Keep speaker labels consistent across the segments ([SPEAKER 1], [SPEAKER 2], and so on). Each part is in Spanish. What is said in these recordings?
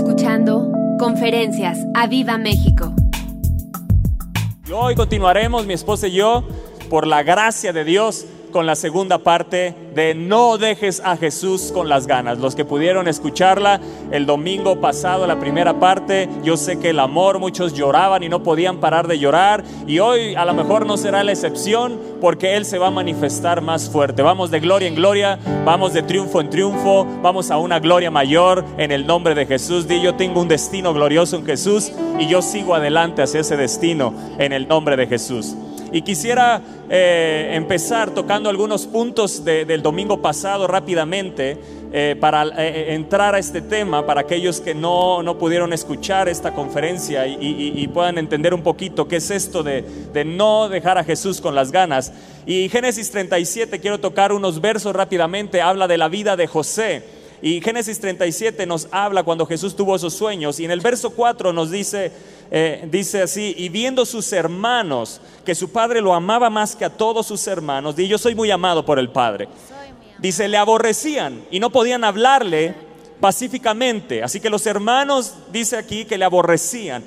[SPEAKER 1] escuchando Conferencias a Viva México.
[SPEAKER 2] Y hoy continuaremos, mi esposa y yo, por la gracia de Dios, con la segunda parte de No dejes a Jesús con las ganas. Los que pudieron escucharla el domingo pasado, la primera parte, yo sé que el amor, muchos lloraban y no podían parar de llorar. Y hoy a lo mejor no será la excepción porque Él se va a manifestar más fuerte. Vamos de gloria en gloria, vamos de triunfo en triunfo, vamos a una gloria mayor en el nombre de Jesús. Di yo tengo un destino glorioso en Jesús y yo sigo adelante hacia ese destino en el nombre de Jesús. Y quisiera eh, empezar tocando algunos puntos del domingo pasado rápidamente eh, para eh, entrar a este tema, para aquellos que no, no pudieron escuchar esta conferencia y, puedan entender un poquito qué es esto de, de no dejar a Jesús con las ganas. Y Génesis 37, quiero tocar unos versos rápidamente, habla de la vida de José. Y Génesis 37 nos habla cuando Jesús tuvo esos sueños. Y en el verso 4 nos dice, eh, dice así, y viendo sus hermanos, que su padre lo amaba más que a todos sus hermanos, y yo soy muy amado por el Padre. Dice, le aborrecían y no podían hablarle pacíficamente. Así que los hermanos, dice aquí, que le aborrecían.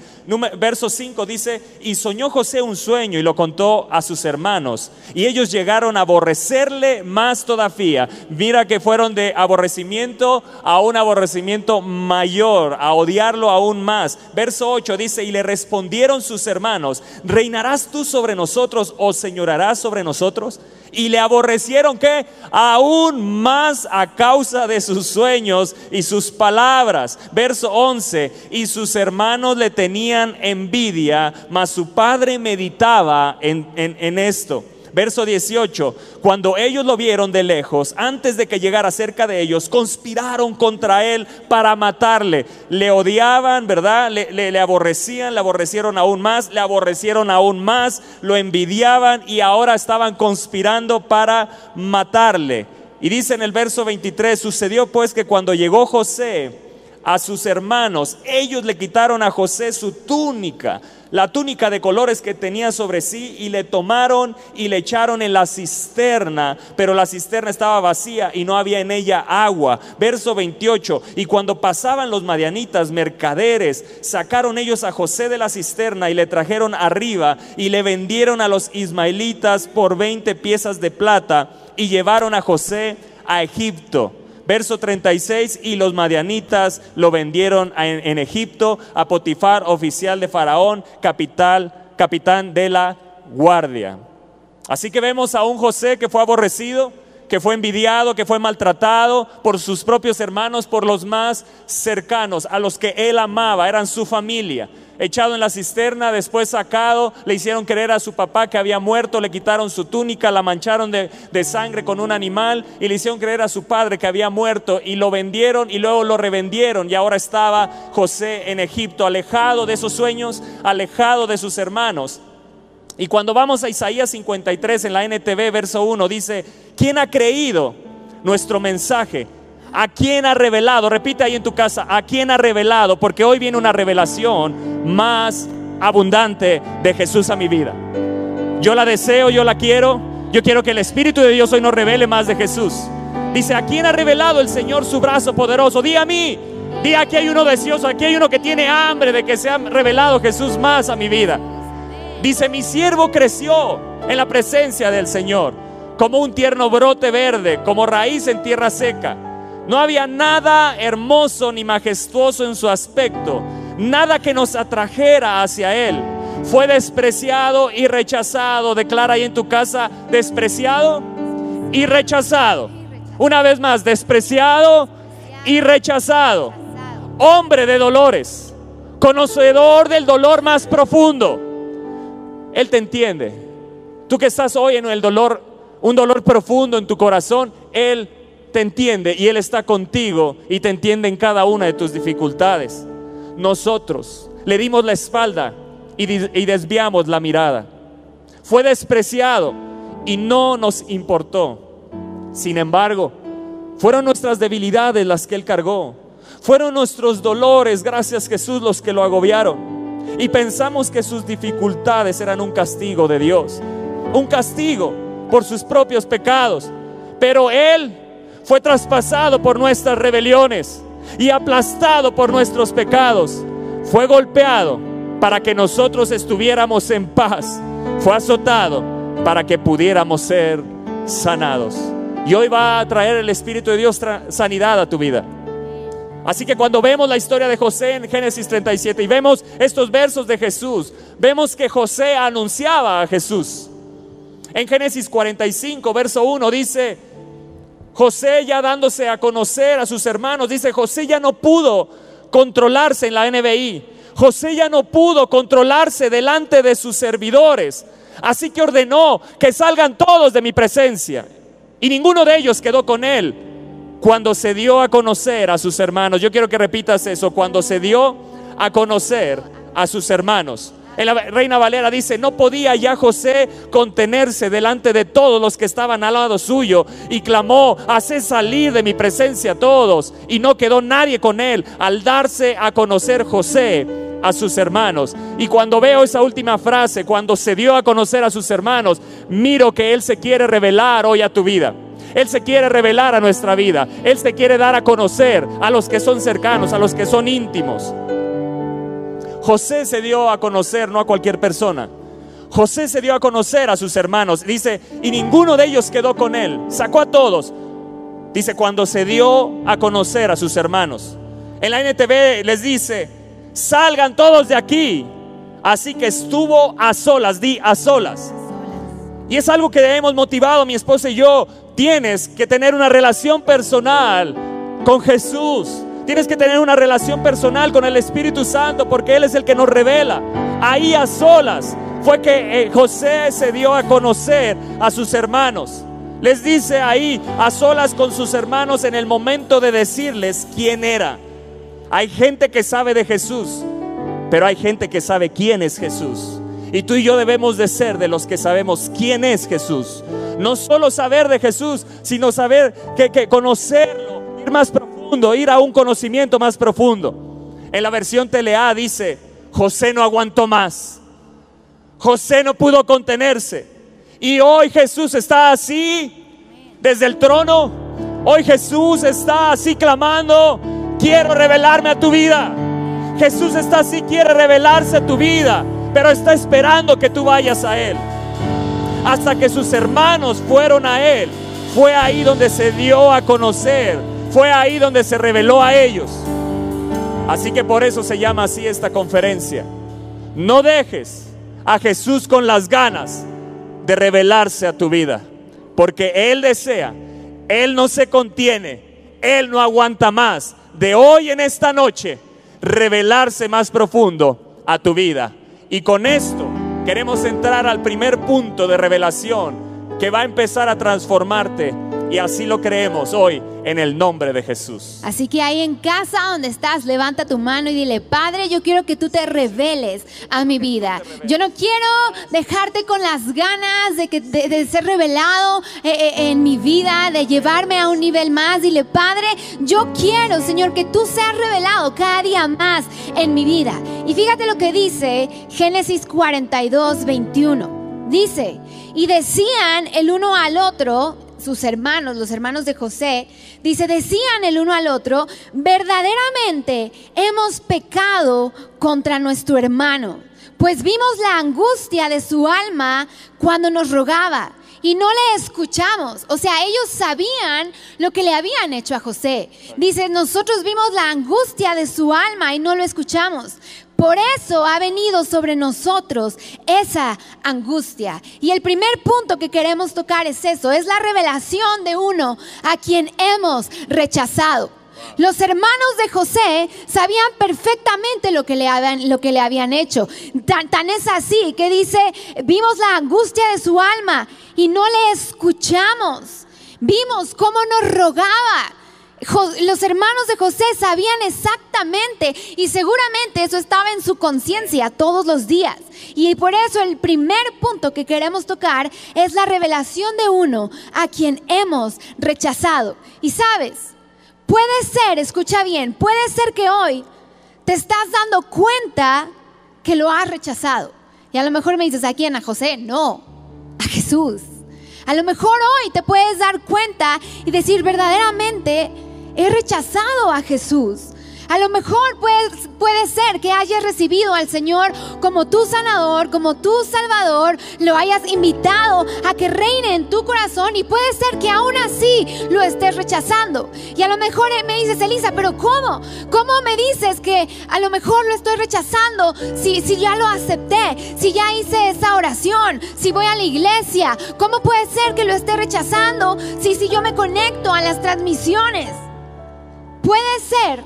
[SPEAKER 2] verso 5 dice, y soñó José un sueño y lo contó a sus hermanos. Y ellos llegaron a aborrecerle más todavía. Mira que fueron de aborrecimiento a un aborrecimiento mayor, a odiarlo aún más. Verso 8 dice, y le respondieron sus hermanos, ¿reinarás tú sobre nosotros o señorarás sobre nosotros? Y le aborrecieron que aún más a causa de sus sueños y sus palabras. Verso 11, y sus hermanos le tenían envidia, mas su padre meditaba en, en esto. Verso 18, cuando ellos lo vieron de lejos, antes de que llegara cerca de ellos, conspiraron contra él para matarle. Le odiaban, ¿verdad? Le, aborrecían, le aborrecieron aún más, le aborrecieron aún más, lo envidiaban y ahora estaban conspirando para matarle. Y dice en el verso 23, sucedió pues que cuando llegó José a sus hermanos, ellos le quitaron a José su túnica la túnica de colores que tenía sobre sí y le tomaron y le echaron en la cisterna, pero la cisterna estaba vacía y no había en ella agua. Verso 28, y cuando pasaban los madianitas, mercaderes, sacaron ellos a José de la cisterna y le trajeron arriba y le vendieron a los ismaelitas por 20 piezas de plata y llevaron a José a Egipto. Verso 36, y los madianitas lo vendieron en, Egipto a Potifar, oficial de Faraón, capital, capitán de la guardia. Así que vemos a un José que fue aborrecido, que fue envidiado, que fue maltratado por sus propios hermanos, por los más cercanos, a los que él amaba, eran su familia echado en la cisterna, después sacado, le hicieron creer a su papá que había muerto, le quitaron su túnica, la mancharon de, sangre con un animal y le hicieron creer a su padre que había muerto y lo vendieron y luego lo revendieron y ahora estaba José en Egipto, alejado de esos sueños, alejado de sus hermanos. Y cuando vamos a Isaías 53 en la NTV, verso 1, dice, ¿quién ha creído nuestro mensaje? ¿A quién ha revelado? Repite ahí en tu casa, ¿a quién ha revelado? Porque hoy viene una revelación más abundante de Jesús a mi vida. Yo la deseo, yo la quiero. Yo quiero que el Espíritu de Dios hoy nos revele más de Jesús. Dice, ¿a quién ha revelado el Señor su brazo poderoso? Di a mí. Di aquí hay uno deseoso, aquí hay uno que tiene hambre de que sea revelado Jesús más a mi vida. Dice, mi siervo creció en la presencia del Señor, como un tierno brote verde, como raíz en tierra seca. No había nada hermoso ni majestuoso en su aspecto, nada que nos atrajera hacia Él. Fue despreciado y rechazado. Declara ahí en tu casa, despreciado y rechazado. Una vez más, despreciado y rechazado. Hombre de dolores, conocedor del dolor más profundo. Él te entiende. Tú que estás hoy en el dolor, un dolor profundo en tu corazón, Él te entiende y Él está contigo y te entiende en cada una de tus dificultades. Nosotros le dimos la espalda y, desviamos la mirada. Fue despreciado y no nos importó. Sin embargo, fueron nuestras debilidades las que Él cargó. Fueron nuestros dolores, gracias Jesús, los que lo agobiaron. Y pensamos que sus dificultades eran un castigo de Dios. Un castigo por sus propios pecados. Pero Él fue traspasado por nuestras rebeliones, y aplastado por nuestros pecados. Fue golpeado para que nosotros estuviéramos en paz. Fue azotado para que pudiéramos ser sanados. Y hoy va a traer el Espíritu de Dios sanidad a tu vida. Así que cuando vemos la historia de José en Génesis 37 y vemos estos versos de Jesús, vemos que José anunciaba a Jesús. En Génesis 45, verso 1 dice, José ya dándose a conocer a sus hermanos, dice, José ya no pudo controlarse en la NBI. José ya no pudo controlarse delante de sus servidores. Así que ordenó que salgan todos de mi presencia. Y ninguno de ellos quedó con él cuando se dio a conocer a sus hermanos. Yo quiero que repitas eso, cuando se dio a conocer a sus hermanos. En la Reina Valera dice, no podía ya José contenerse delante de todos los que estaban al lado suyo y clamó, hace salir de mi presencia a todos. Y no quedó nadie con él al darse a conocer José a sus hermanos. Y cuando veo esa última frase, cuando se dio a conocer a sus hermanos, miro que Él se quiere revelar hoy a tu vida. Él se quiere revelar a nuestra vida. Él se quiere dar a conocer a los que son cercanos, a los que son íntimos. José se dio a conocer no a cualquier persona. José se dio a conocer a sus hermanos. Dice, y ninguno de ellos quedó con él. Sacó a todos. Dice, cuando se dio a conocer a sus hermanos. En la NTV les dice, salgan todos de aquí. Así que estuvo a solas, di a solas. Y es algo que hemos motivado mi esposa y yo Tienes que tener una relación personal con Jesús. Tienes que tener una relación personal con el Espíritu Santo porque Él es el que nos revela. Ahí a solas fue que eh, José se dio a conocer a sus hermanos. Les dice ahí a solas con sus hermanos en el momento de decirles quién era. Hay gente que sabe de Jesús, pero hay gente que sabe quién es Jesús. Y tú y yo debemos de ser de los que sabemos quién es Jesús. No solo saber de Jesús, sino saber que, conocerlo, ir más profundo, ir a un conocimiento más profundo. En la versión Telea dice, José no aguantó más. José no pudo contenerse. Y hoy Jesús está así desde el trono. Hoy Jesús está así clamando, quiero revelarme a tu vida. Jesús está así, quiere revelarse a tu vida pero está esperando que tú vayas a Él. Hasta que sus hermanos fueron a Él, fue ahí donde se dio a conocer, fue ahí donde se reveló a ellos. Así que por eso se llama así esta conferencia. No dejes a Jesús con las ganas de revelarse a tu vida, porque Él desea, Él no se contiene, Él no aguanta más de hoy en esta noche revelarse más profundo a tu vida. Y con esto queremos entrar al primer punto de revelación que va a empezar a transformarte. Y así lo creemos hoy en el nombre de Jesús.
[SPEAKER 3] Así que ahí en casa donde estás, levanta tu mano y dile, Padre, yo quiero que tú te reveles a mi vida. Yo no quiero dejarte con las ganas de, que, de, ser revelado eh, eh, en mi vida, de llevarme a un nivel más. Dile, Padre, yo quiero, Señor, que tú seas revelado cada día más en mi vida. Y fíjate lo que dice Génesis 42, 21. Dice, y decían el uno al otro, sus hermanos, los hermanos de José, dice, decían el uno al otro, verdaderamente hemos pecado contra nuestro hermano, pues vimos la angustia de su alma cuando nos rogaba y no le escuchamos. O sea, ellos sabían lo que le habían hecho a José. Dice, nosotros vimos la angustia de su alma y no lo escuchamos. Por eso ha venido sobre nosotros esa angustia. Y el primer punto que queremos tocar es eso, es la revelación de uno a quien hemos rechazado. Los hermanos de José sabían perfectamente lo que le habían, hecho. Tan, tan, es así que dice, vimos la angustia de su alma y no le escuchamos. Vimos cómo nos rogaba los hermanos de José sabían exactamente y seguramente eso estaba en su conciencia todos los días. Y por eso el primer punto que queremos tocar es la revelación de uno a quien hemos rechazado. Y sabes, puede ser, escucha bien, puede ser que hoy te estás dando cuenta que lo has rechazado. Y a lo mejor me dices, ¿a quién? ¿A José? No, a Jesús. A lo mejor hoy te puedes dar cuenta y decir verdaderamente he rechazado a Jesús. A lo mejor puede, puede, ser que hayas recibido al Señor como tu sanador, como tu salvador, lo hayas invitado a que reine en tu corazón y puede ser que aún así lo estés rechazando. Y a lo mejor me dices, Elisa, pero ¿cómo? ¿Cómo me dices que a lo mejor lo estoy rechazando si, si ya lo acepté, si ya hice esa oración, si voy a la iglesia? ¿Cómo puede ser que lo esté rechazando si, si yo me conecto a las transmisiones? Puede ser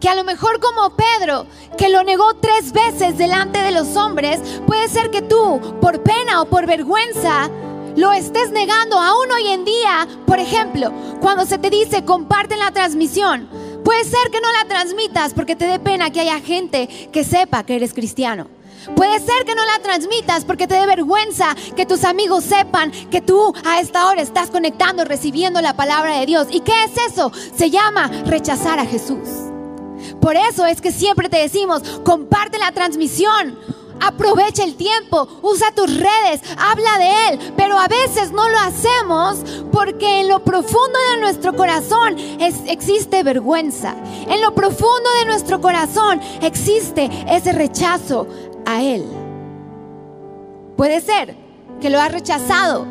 [SPEAKER 3] que a lo mejor como Pedro, que lo negó tres veces delante de los hombres, puede ser que tú, por pena o por vergüenza, lo estés negando aún hoy en día. Por ejemplo, cuando se te dice comparte la transmisión, puede ser que no la transmitas porque te dé pena que haya gente que sepa que eres cristiano. Puede ser que no la transmitas porque te dé vergüenza que tus amigos sepan que tú a esta hora estás conectando, recibiendo la palabra de Dios. ¿Y qué es eso? Se llama rechazar a Jesús. Por eso es que siempre te decimos, comparte la transmisión. Aprovecha el tiempo, usa tus redes, habla de Él, pero a veces no lo hacemos porque en lo profundo de nuestro corazón existe vergüenza. En lo profundo de nuestro corazón existe ese rechazo a Él. Puede ser que lo has rechazado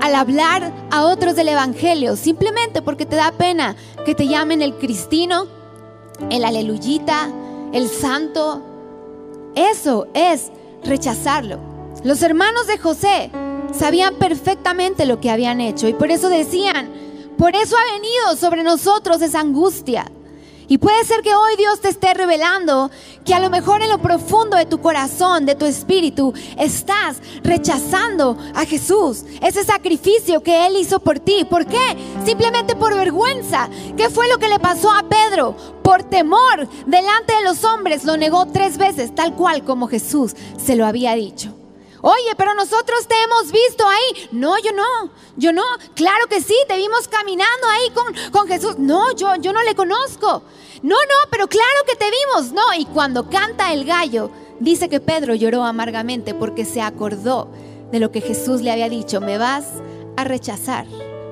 [SPEAKER 3] al hablar a otros del Evangelio, simplemente porque te da pena que te llamen el cristino, el aleluyita, el santo. Eso es rechazarlo. Los hermanos de José sabían perfectamente lo que habían hecho y por eso decían, por eso ha venido sobre nosotros esa angustia. Y puede ser que hoy Dios te esté revelando que a lo mejor en lo profundo de tu corazón, de tu espíritu, estás rechazando a Jesús. Ese sacrificio que Él hizo por ti. ¿Por qué? Simplemente por vergüenza. ¿Qué fue lo que le pasó a Pedro? Por temor delante de los hombres lo negó tres veces, tal cual como Jesús se lo había dicho. Oye, pero nosotros te hemos visto ahí. No, yo no, yo no. Claro que sí, te vimos caminando ahí con, con Jesús. No, yo, yo no le conozco. No, no, pero claro que te vimos. No, y cuando canta el gallo, dice que Pedro lloró amargamente porque se acordó de lo que Jesús le había dicho. Me vas a rechazar,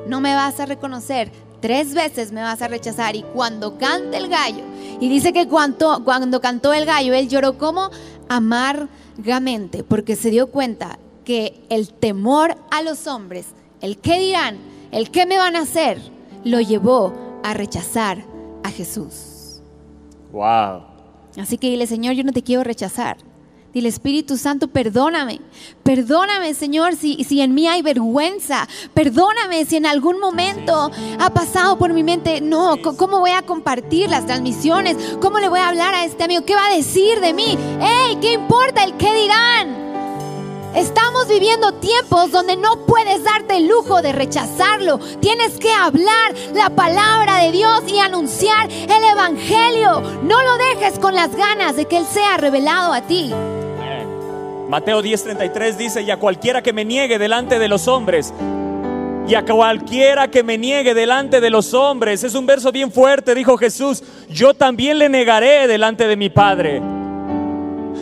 [SPEAKER 3] no me vas a reconocer. Tres veces me vas a rechazar. Y cuando canta el gallo, y dice que cuando, cuando cantó el gallo, él lloró como amargamente porque se dio cuenta que el temor a los hombres, el qué dirán, el qué me van a hacer, lo llevó a rechazar a Jesús.
[SPEAKER 2] Wow.
[SPEAKER 3] Así que dile, Señor, yo no te quiero rechazar. Dile, Espíritu Santo, perdóname. Perdóname, Señor, si, si en mí hay vergüenza. Perdóname si en algún momento ha pasado por mi mente, no, ¿cómo voy a compartir las transmisiones? ¿Cómo le voy a hablar a este amigo? ¿Qué va a decir de mí? ¡Ey! ¿Qué importa el qué dirán? Estamos viviendo tiempos donde no puedes darte el lujo de rechazarlo. Tienes que hablar la palabra de Dios y anunciar el Evangelio. No lo dejes con las ganas de que Él sea revelado a ti.
[SPEAKER 2] Mateo 10:33 dice, y a cualquiera que me niegue delante de los hombres, y a cualquiera que me niegue delante de los hombres, es un verso bien fuerte, dijo Jesús, yo también le negaré delante de mi Padre.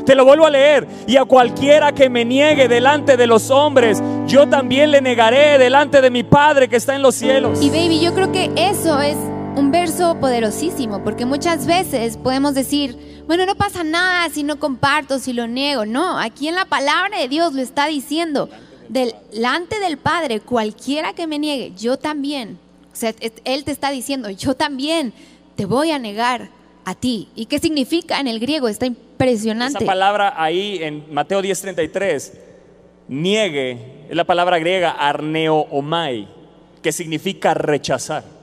[SPEAKER 2] Te lo vuelvo a leer, y a cualquiera que me niegue delante de los hombres, yo también le negaré delante de mi Padre que está en los cielos.
[SPEAKER 3] Y baby, yo creo que eso es un verso poderosísimo, porque muchas veces podemos decir, bueno, no pasa nada si no comparto, si lo niego. No, aquí en la palabra de Dios lo está diciendo. Delante del Padre, cualquiera que me niegue, yo también. O sea, Él te está diciendo, yo también te voy a negar a ti. ¿Y qué significa en el griego? Está impresionante.
[SPEAKER 2] Esa palabra ahí en Mateo 10:33, niegue, es la palabra griega arneoomai, que significa rechazar.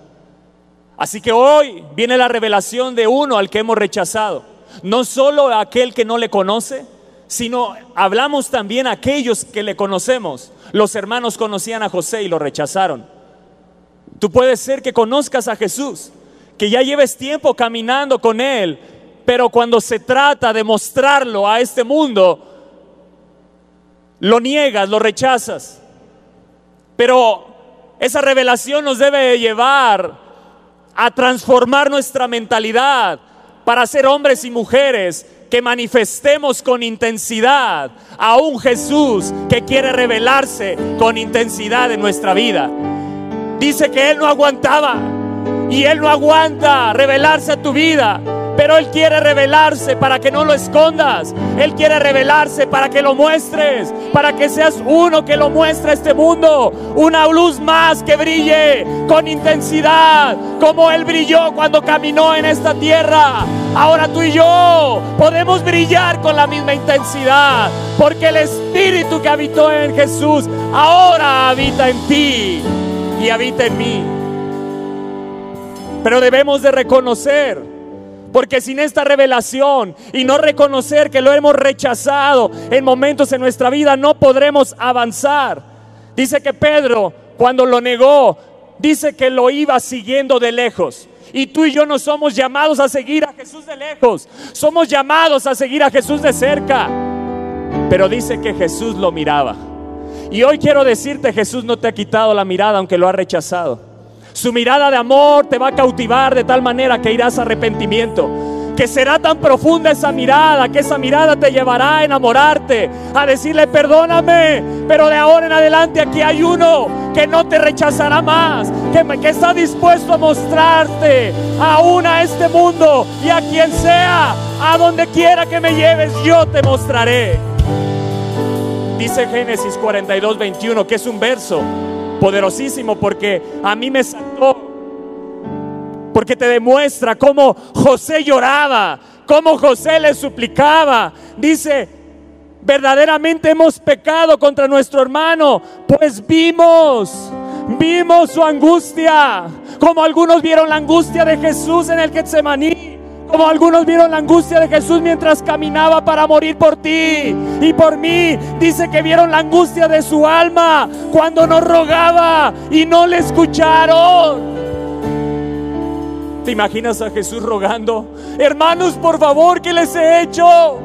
[SPEAKER 2] Así que hoy viene la revelación de uno al que hemos rechazado no solo a aquel que no le conoce, sino hablamos también a aquellos que le conocemos. Los hermanos conocían a José y lo rechazaron. Tú puedes ser que conozcas a Jesús, que ya lleves tiempo caminando con Él, pero cuando se trata de mostrarlo a este mundo, lo niegas, lo rechazas. Pero esa revelación nos debe llevar a transformar nuestra mentalidad, para ser hombres y mujeres que manifestemos con intensidad a un Jesús que quiere revelarse con intensidad en nuestra vida. Dice que Él no aguantaba Y Él no aguanta revelarse a tu vida. Pero Él quiere revelarse para que no lo escondas. Él quiere revelarse para que lo muestres. Para que seas uno que lo muestre a este mundo. Una luz más que brille con intensidad. Como Él brilló cuando caminó en esta tierra. Ahora tú y yo podemos brillar con la misma intensidad. Porque el Espíritu que habitó en Jesús ahora habita en ti. Y habita en mí. Pero debemos de reconocer porque sin esta revelación y no reconocer que lo hemos rechazado en momentos en nuestra vida, no podremos avanzar. Dice que Pedro, cuando lo negó, dice que lo iba siguiendo de lejos. Y tú y yo no somos llamados a seguir a Jesús de lejos, somos llamados a seguir a Jesús de cerca. Pero dice que Jesús lo miraba. Y hoy quiero decirte, Jesús no te ha quitado la mirada aunque lo ha rechazado. Su mirada de amor te va a cautivar de tal manera que irás a arrepentimiento. Que será tan profunda esa mirada, que esa mirada te llevará a enamorarte, a decirle perdóname, pero de ahora en adelante aquí hay uno que no te rechazará más, que, que está dispuesto a mostrarte aún a este mundo y a quien sea, a donde quiera que me lleves, yo te mostraré. Dice Génesis 42, 21, que es un verso poderosísimo porque a mí me saltó. Porque te demuestra cómo José lloraba, cómo José le suplicaba. Dice, verdaderamente hemos pecado contra nuestro hermano, pues vimos, vimos su angustia, como algunos vieron la angustia de Jesús en el Getsemaní. Como algunos vieron la angustia de Jesús mientras caminaba para morir por ti y por mí. Dice que vieron la angustia de su alma cuando nos rogaba y no le escucharon. ¿Te imaginas a Jesús rogando? Hermanos, por favor, ¿qué les he hecho?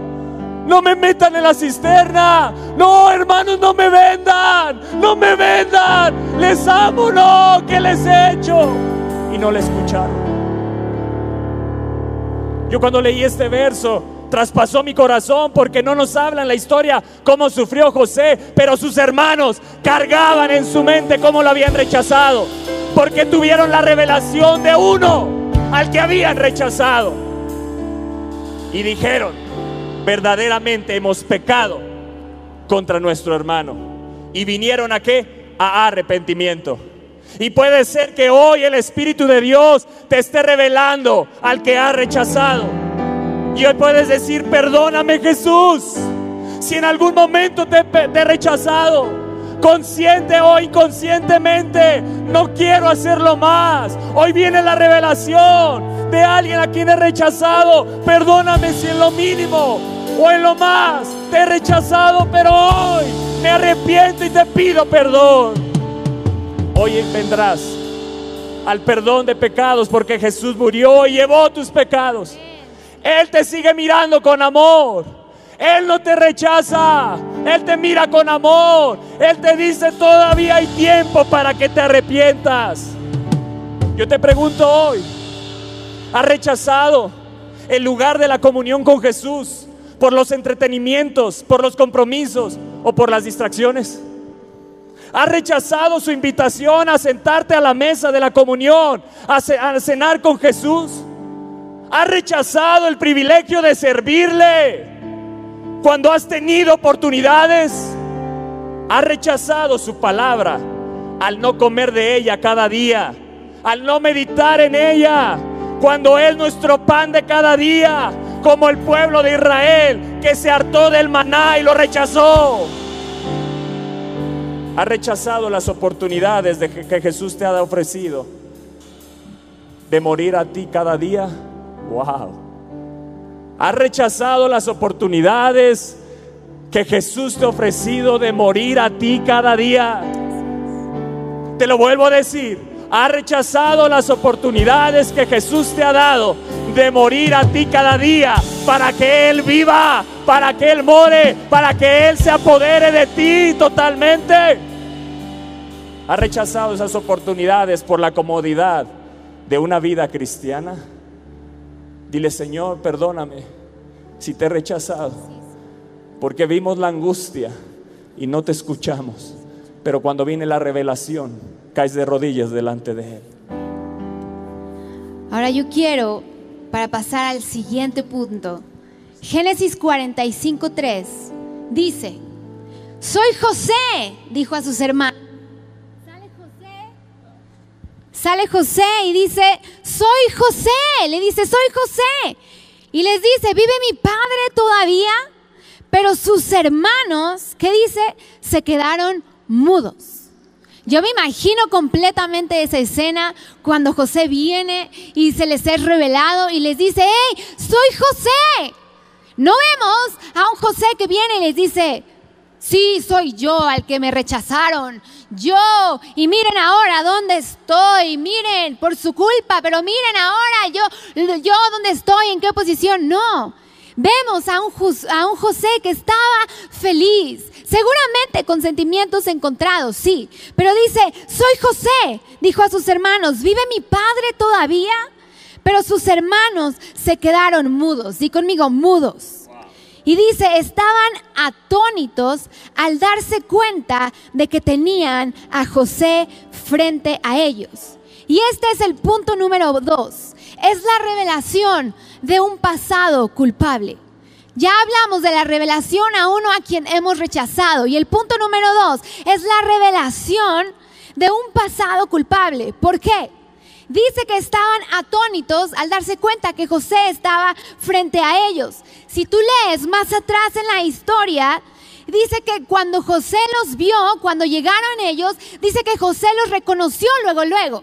[SPEAKER 2] No me metan en la cisterna. No, hermanos, no me vendan. No me vendan. Les amo, no. ¿Qué les he hecho? Y no le escucharon. Yo cuando leí este verso, traspasó mi corazón porque no nos habla en la historia cómo sufrió José, pero sus hermanos cargaban en su mente cómo lo habían rechazado, porque tuvieron la revelación de uno al que habían rechazado. Y dijeron, verdaderamente hemos pecado contra nuestro hermano. Y vinieron a qué? A arrepentimiento. Y puede ser que hoy el Espíritu de Dios te esté revelando al que ha rechazado. Y hoy puedes decir, perdóname Jesús, si en algún momento te, he rechazado, consciente o inconscientemente, no quiero hacerlo más. Hoy viene la revelación de alguien a quien he rechazado. Perdóname si en lo mínimo o en lo más te he rechazado, pero hoy me arrepiento y te pido perdón hoy vendrás al perdón de pecados porque Jesús murió y llevó tus pecados. Él te sigue mirando con amor. Él no te rechaza. Él te mira con amor. Él te dice todavía hay tiempo para que te arrepientas. Yo te pregunto hoy, ¿has rechazado el lugar de la comunión con Jesús por los entretenimientos, por los compromisos o por las distracciones? Has rechazado su invitación a sentarte a la mesa de la comunión, a, cenar con Jesús. Has rechazado el privilegio de servirle cuando has tenido oportunidades. Has rechazado su palabra al no comer de ella cada día, al no meditar en ella, cuando es nuestro pan de cada día, como el pueblo de Israel que se hartó del maná y lo rechazó. Ha rechazado las oportunidades de que Jesús te ha ofrecido de morir a ti cada día. Wow. Ha rechazado las oportunidades que Jesús te ha ofrecido de morir a ti cada día. Te lo vuelvo a decir. Ha rechazado las oportunidades que Jesús te ha dado de morir a ti cada día para que Él viva, para que Él more, para que Él se apodere de ti totalmente. Ha rechazado esas oportunidades por la comodidad de una vida cristiana. Dile, Señor, perdóname si te he rechazado, porque vimos la angustia y no te escuchamos. Pero cuando viene la revelación, caes de rodillas delante de Él.
[SPEAKER 3] Ahora yo quiero, para pasar al siguiente punto, Génesis 45.3 dice, soy José, dijo a sus hermanos. Sale José. Y dice, soy José. Le dice, soy José. Y les dice, ¿vive mi padre todavía? Pero sus hermanos, ¿qué dice? Se quedaron mudos. Yo me imagino completamente esa escena cuando José viene y se les es revelado y les dice, hey, soy José. No vemos a un José que viene y les dice, sí, soy yo al que me rechazaron. Yo, y miren ahora dónde estoy, miren, por su culpa, pero miren ahora yo, yo dónde estoy, en qué posición. No, vemos a un, a un José que estaba feliz, seguramente con sentimientos encontrados, sí, pero dice, soy José, dijo a sus hermanos, ¿vive mi padre todavía? Pero sus hermanos se quedaron mudos, di conmigo, mudos. Y dice, estaban atónitos al darse cuenta de que tenían a José frente a ellos. Y este es el punto número dos. Es la revelación de un pasado culpable. Ya hablamos de la revelación a uno a quien hemos rechazado. Y el punto número dos es la revelación de un pasado culpable. ¿Por qué? Dice que estaban atónitos al darse cuenta que José estaba frente a ellos. Si tú lees más atrás en la historia, dice que cuando José los vio, cuando llegaron ellos, dice que José los reconoció luego, luego.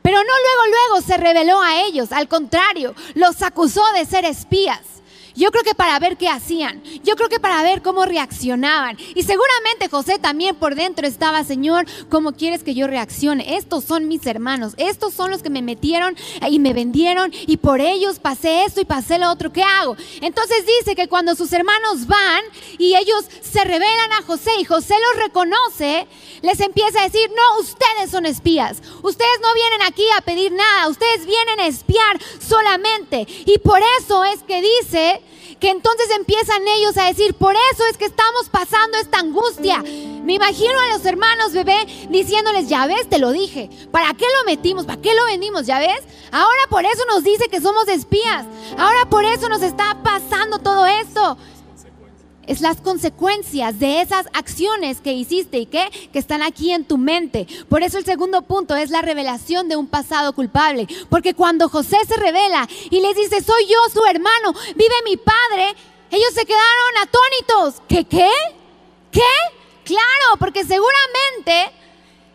[SPEAKER 3] Pero no luego, luego se reveló a ellos. Al contrario, los acusó de ser espías. Yo creo que para ver qué hacían. Yo creo que para ver cómo reaccionaban. Y seguramente José también por dentro estaba, Señor, ¿cómo quieres que yo reaccione? Estos son mis hermanos. Estos son los que me metieron y me vendieron y por ellos pasé esto y pasé lo otro. ¿Qué hago? Entonces dice que cuando sus hermanos van y ellos se revelan a José y José los reconoce, les empieza a decir, no, ustedes son espías. Ustedes no vienen aquí a pedir nada. Ustedes vienen a espiar solamente. Y por eso es que dice que entonces empiezan ellos a decir, por eso es que estamos pasando esta angustia. Me imagino a los hermanos bebé diciéndoles, ya ves, te lo dije, ¿para qué lo metimos? ¿Para qué lo vendimos? ¿Ya ves? Ahora por eso nos dice que somos espías. Ahora por eso nos está pasando todo esto es las consecuencias de esas acciones que hiciste y que, que están aquí en tu mente. Por eso el segundo punto es la revelación de un pasado culpable. Porque cuando José se revela y les dice, soy yo su hermano, vive mi padre, ellos se quedaron atónitos. ¿Qué qué? ¿Qué? Claro, porque seguramente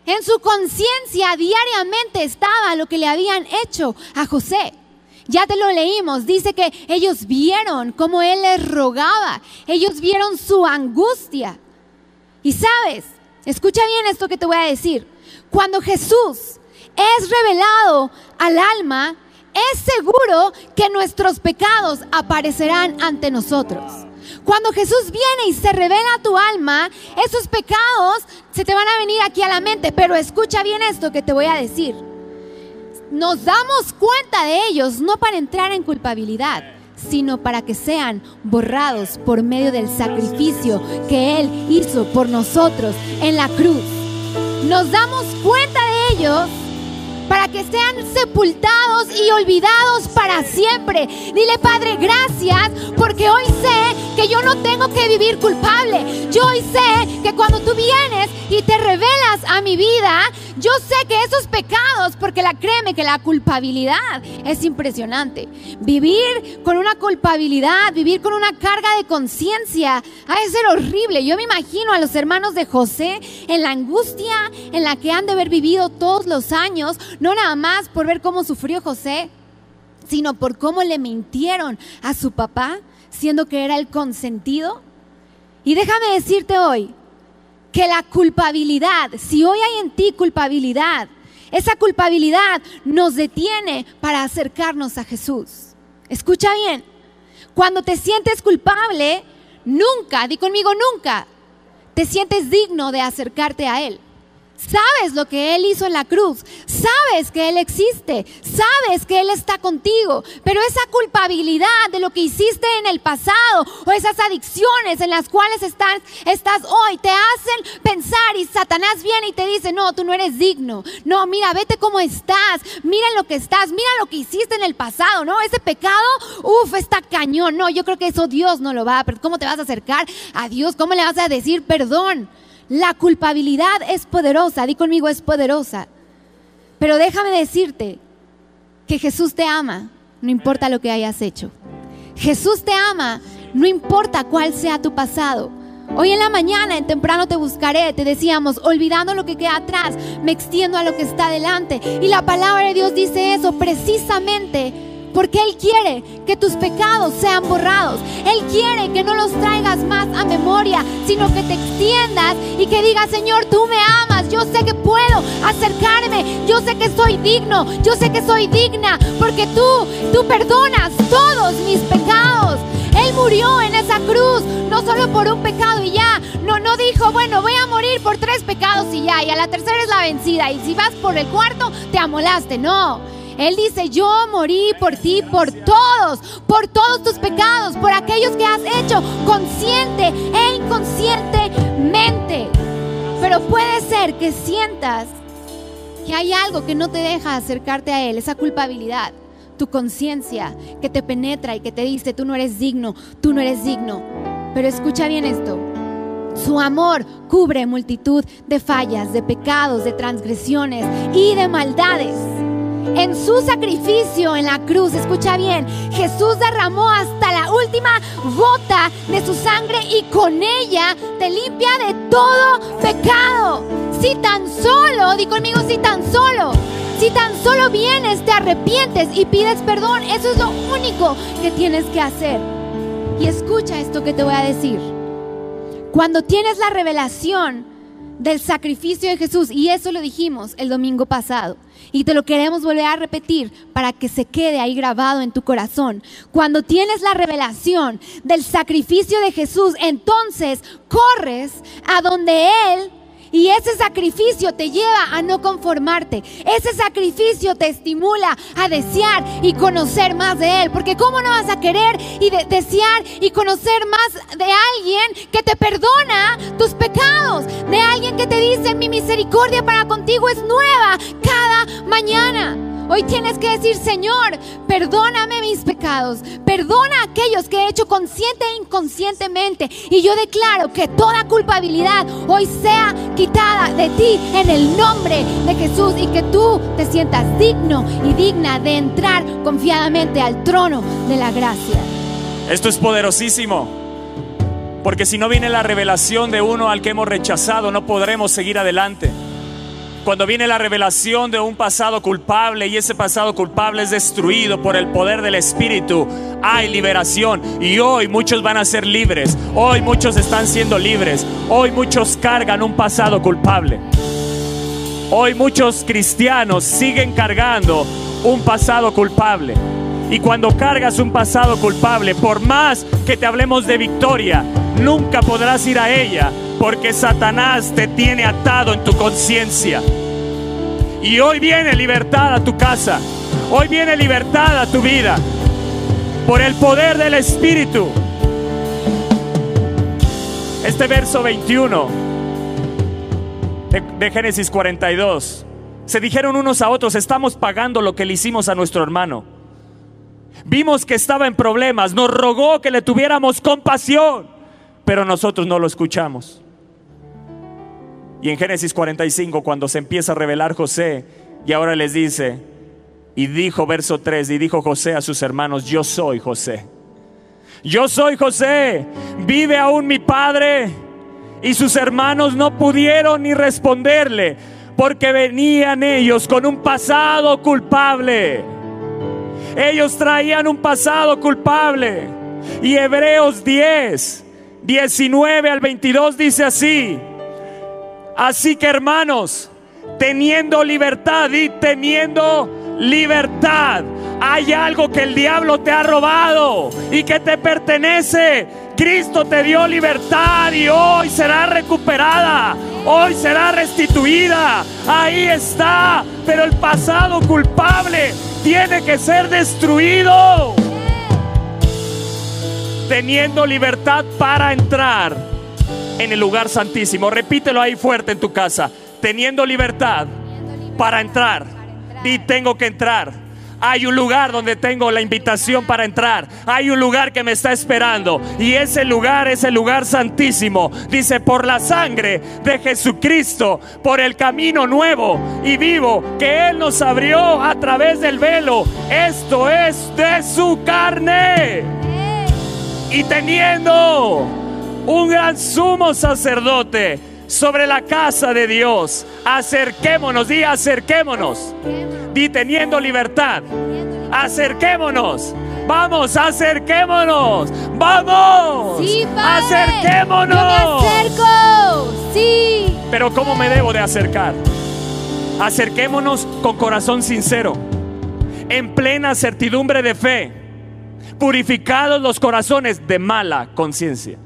[SPEAKER 3] en su conciencia diariamente estaba lo que le habían hecho a José. Ya te lo leímos, dice que ellos vieron cómo Él les rogaba, ellos vieron su angustia. Y sabes, escucha bien esto que te voy a decir, cuando Jesús es revelado al alma, es seguro que nuestros pecados aparecerán ante nosotros. Cuando Jesús viene y se revela a tu alma, esos pecados se te van a venir aquí a la mente. Pero escucha bien esto que te voy a decir nos damos cuenta de ellos no para entrar en culpabilidad, sino para que sean borrados por medio del sacrificio que Él hizo por nosotros en la cruz. Nos damos cuenta de ellos para que sean sepultados y olvidados para siempre. Dile, Padre, gracias porque hoy sé que yo no tengo que vivir culpable. Yo hoy sé que cuando tú vienes y te revelas a mi vida, yo sé que esos pecados, porque la créeme que la culpabilidad es impresionante. Vivir con una culpabilidad, vivir con una carga de conciencia, ha de ser horrible. Yo me imagino a los hermanos de José en la angustia en la que han de haber vivido todos los años, no nada más por ver cómo sufrió José, sino por cómo le mintieron a su papá, siendo que era el consentido. Y déjame decirte hoy que la culpabilidad, si hoy hay en ti culpabilidad, esa culpabilidad nos detiene para acercarnos a Jesús. Escucha bien, cuando te sientes culpable, nunca, di conmigo nunca, te sientes digno de acercarte a Él. Sabes lo que Él hizo en la cruz. Sabes que Él existe. Sabes que Él está contigo. Pero esa culpabilidad de lo que hiciste en el pasado o esas adicciones en las cuales estás, hoy te hacen pensar y Satanás viene y te dice, no, tú no eres digno. No, mira, vete cómo estás. Mira lo que estás. Mira lo que hiciste en el pasado. No, ese pecado, uff, está cañón. No, yo creo que eso Dios no lo va a... ¿Cómo te vas a acercar a Dios? ¿Cómo le vas a decir perdón? La culpabilidad es poderosa, di conmigo es poderosa. Pero déjame decirte que Jesús te ama, no importa lo que hayas hecho. Jesús te ama, no importa cuál sea tu pasado. Hoy en la mañana, en temprano te buscaré, te decíamos, olvidando lo que queda atrás, me extiendo a lo que está delante. Y la palabra de Dios dice eso precisamente porque Él quiere que tus pecados sean borrados. Él quiere que no los traigas más a memoria, sino que te extiendas y que digas, Señor, tú me amas. Yo sé que puedo acercarme. Yo sé que soy digno. Yo sé que soy digna. Porque tú, tú perdonas todos mis pecados. Él murió en esa cruz, no solo por un pecado y ya. No, no dijo, bueno, voy a morir por tres pecados y ya. Y a la tercera es la vencida. Y si vas por el cuarto, te amolaste. No. Él dice, yo morí por ti, por todos, por todos tus pecados, por aquellos que has hecho consciente e inconscientemente. Pero puede ser que sientas que hay algo que no te deja acercarte a Él, esa culpabilidad, tu conciencia que te penetra y que te dice, tú no eres digno, tú no eres digno. Pero escucha bien esto. Su amor cubre multitud de fallas, de pecados, de transgresiones y de maldades. En su sacrificio en la cruz, escucha bien, Jesús derramó hasta la última gota de su sangre y con ella te limpia de todo pecado. Si tan solo, di conmigo, si tan solo, si tan solo vienes, te arrepientes y pides perdón, eso es lo único que tienes que hacer. Y escucha esto que te voy a decir. Cuando tienes la revelación del sacrificio de Jesús, y eso lo dijimos el domingo pasado, y te lo queremos volver a repetir para que se quede ahí grabado en tu corazón. Cuando tienes la revelación del sacrificio de Jesús, entonces corres a donde Él y ese sacrificio te lleva a no conformarte. Ese sacrificio te estimula a desear y conocer más de Él. Porque ¿cómo no vas a querer y desear y conocer más de alguien que te perdona tus pecados? De alguien que te dice, mi misericordia para contigo es nueva cada. Hoy tienes que decir, Señor, perdóname mis pecados, perdona aquellos que he hecho consciente e inconscientemente. Y yo declaro que toda culpabilidad hoy sea quitada de ti en el nombre de Jesús y que tú te sientas digno y digna de entrar confiadamente al trono de la gracia.
[SPEAKER 2] Esto es poderosísimo. Porque si no viene la revelación de uno al que hemos rechazado, no podremos seguir adelante. Cuando viene la revelación de un pasado culpable y ese pasado culpable es destruido por el poder del Espíritu, hay liberación. Y hoy muchos van a ser libres. Hoy muchos están siendo libres. Hoy muchos cargan un pasado culpable. Hoy muchos cristianos siguen cargando un pasado culpable. Y cuando cargas un pasado culpable, por más que te hablemos de victoria, nunca podrás ir a ella porque Satanás te tiene atado en tu conciencia. Y hoy viene libertad a tu casa. Hoy viene libertad a tu vida. Por el poder del Espíritu. Este verso 21 de, de, Génesis 42. Se dijeron unos a otros, estamos pagando lo que le hicimos a nuestro hermano. Vimos que estaba en problemas, nos rogó que le tuviéramos compasión, pero nosotros no lo escuchamos. Y en Génesis 45, cuando se empieza a revelar José, y ahora les dice, y dijo verso 3, y dijo José a sus hermanos, yo soy José. Yo soy José, vive aún mi padre. Y sus hermanos no pudieron ni responderle, porque venían ellos con un pasado culpable. Ellos traían un pasado culpable. Y Hebreos 10, 19 al 22 dice así. Así que hermanos, teniendo libertad y teniendo libertad, hay algo que el diablo te ha robado y que te pertenece. Cristo te dio libertad y hoy será recuperada, hoy será restituida. Ahí está, pero el pasado culpable tiene que ser destruido. Teniendo libertad para entrar en el lugar santísimo. Repítelo ahí fuerte en tu casa. Teniendo libertad para entrar. Y tengo que entrar hay un lugar donde tengo la invitación para entrar. Hay un lugar que me está esperando. Y ese lugar es el lugar santísimo. Dice, por la sangre de Jesucristo, por el camino nuevo y vivo que Él nos abrió a través del velo. Esto es de su carne. Y teniendo un gran sumo sacerdote sobre la casa de Dios, acerquémonos, di acerquémonos di teniendo libertad. Acerquémonos. Vamos, acerquémonos. Vamos.
[SPEAKER 3] Sí,
[SPEAKER 2] acerquémonos.
[SPEAKER 3] Yo me acerco. Sí.
[SPEAKER 2] Pero ¿cómo me debo de acercar? Acerquémonos con corazón sincero, en plena certidumbre de fe, purificados los corazones de mala conciencia.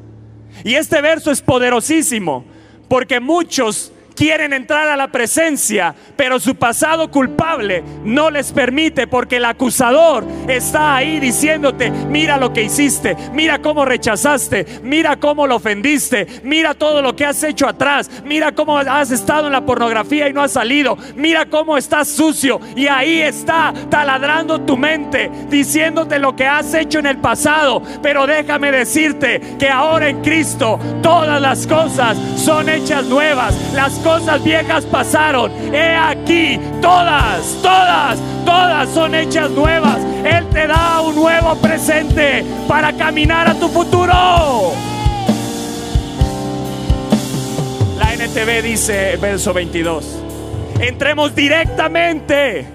[SPEAKER 2] Y este verso es poderosísimo, porque muchos quieren entrar a la presencia, pero su pasado culpable no les permite porque el acusador está ahí diciéndote, mira lo que hiciste, mira cómo rechazaste, mira cómo lo ofendiste, mira todo lo que has hecho atrás, mira cómo has estado en la pornografía y no has salido, mira cómo estás sucio y ahí está taladrando tu mente, diciéndote lo que has hecho en el pasado, pero déjame decirte que ahora en Cristo todas las cosas son hechas nuevas, las cosas viejas pasaron. He aquí, todas, todas, todas son hechas nuevas. Él te da un nuevo presente para caminar a tu futuro. La NTV dice, verso 22, entremos directamente,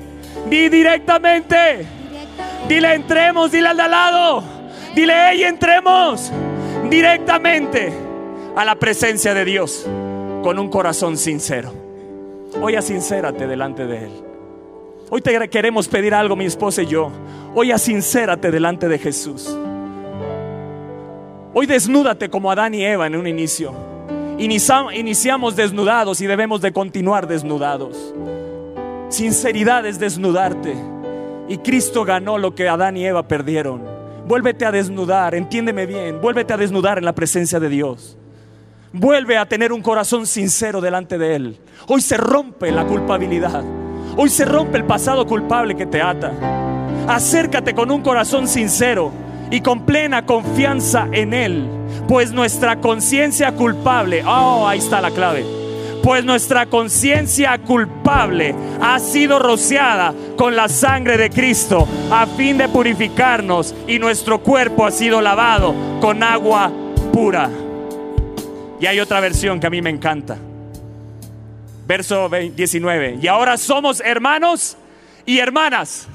[SPEAKER 2] di directamente, dile entremos, dile al de al lado, dile, hey, entremos directamente a la presencia de Dios con un corazón sincero. Hoy asincérate delante de Él. Hoy te queremos pedir algo, mi esposa y yo. Hoy asincérate delante de Jesús. Hoy desnúdate como Adán y Eva en un inicio. Iniciamos desnudados y debemos de continuar desnudados. Sinceridad es desnudarte. Y Cristo ganó lo que Adán y Eva perdieron. Vuélvete a desnudar, entiéndeme bien, vuélvete a desnudar en la presencia de Dios. Vuelve a tener un corazón sincero delante de Él. Hoy se rompe la culpabilidad. Hoy se rompe el pasado culpable que te ata. Acércate con un corazón sincero y con plena confianza en Él. Pues nuestra conciencia culpable, oh, ahí está la clave. Pues nuestra conciencia culpable ha sido rociada con la sangre de Cristo a fin de purificarnos y nuestro cuerpo ha sido lavado con agua pura. Y hay otra versión que a mí me encanta. Verso 19. Y ahora somos hermanos y hermanas.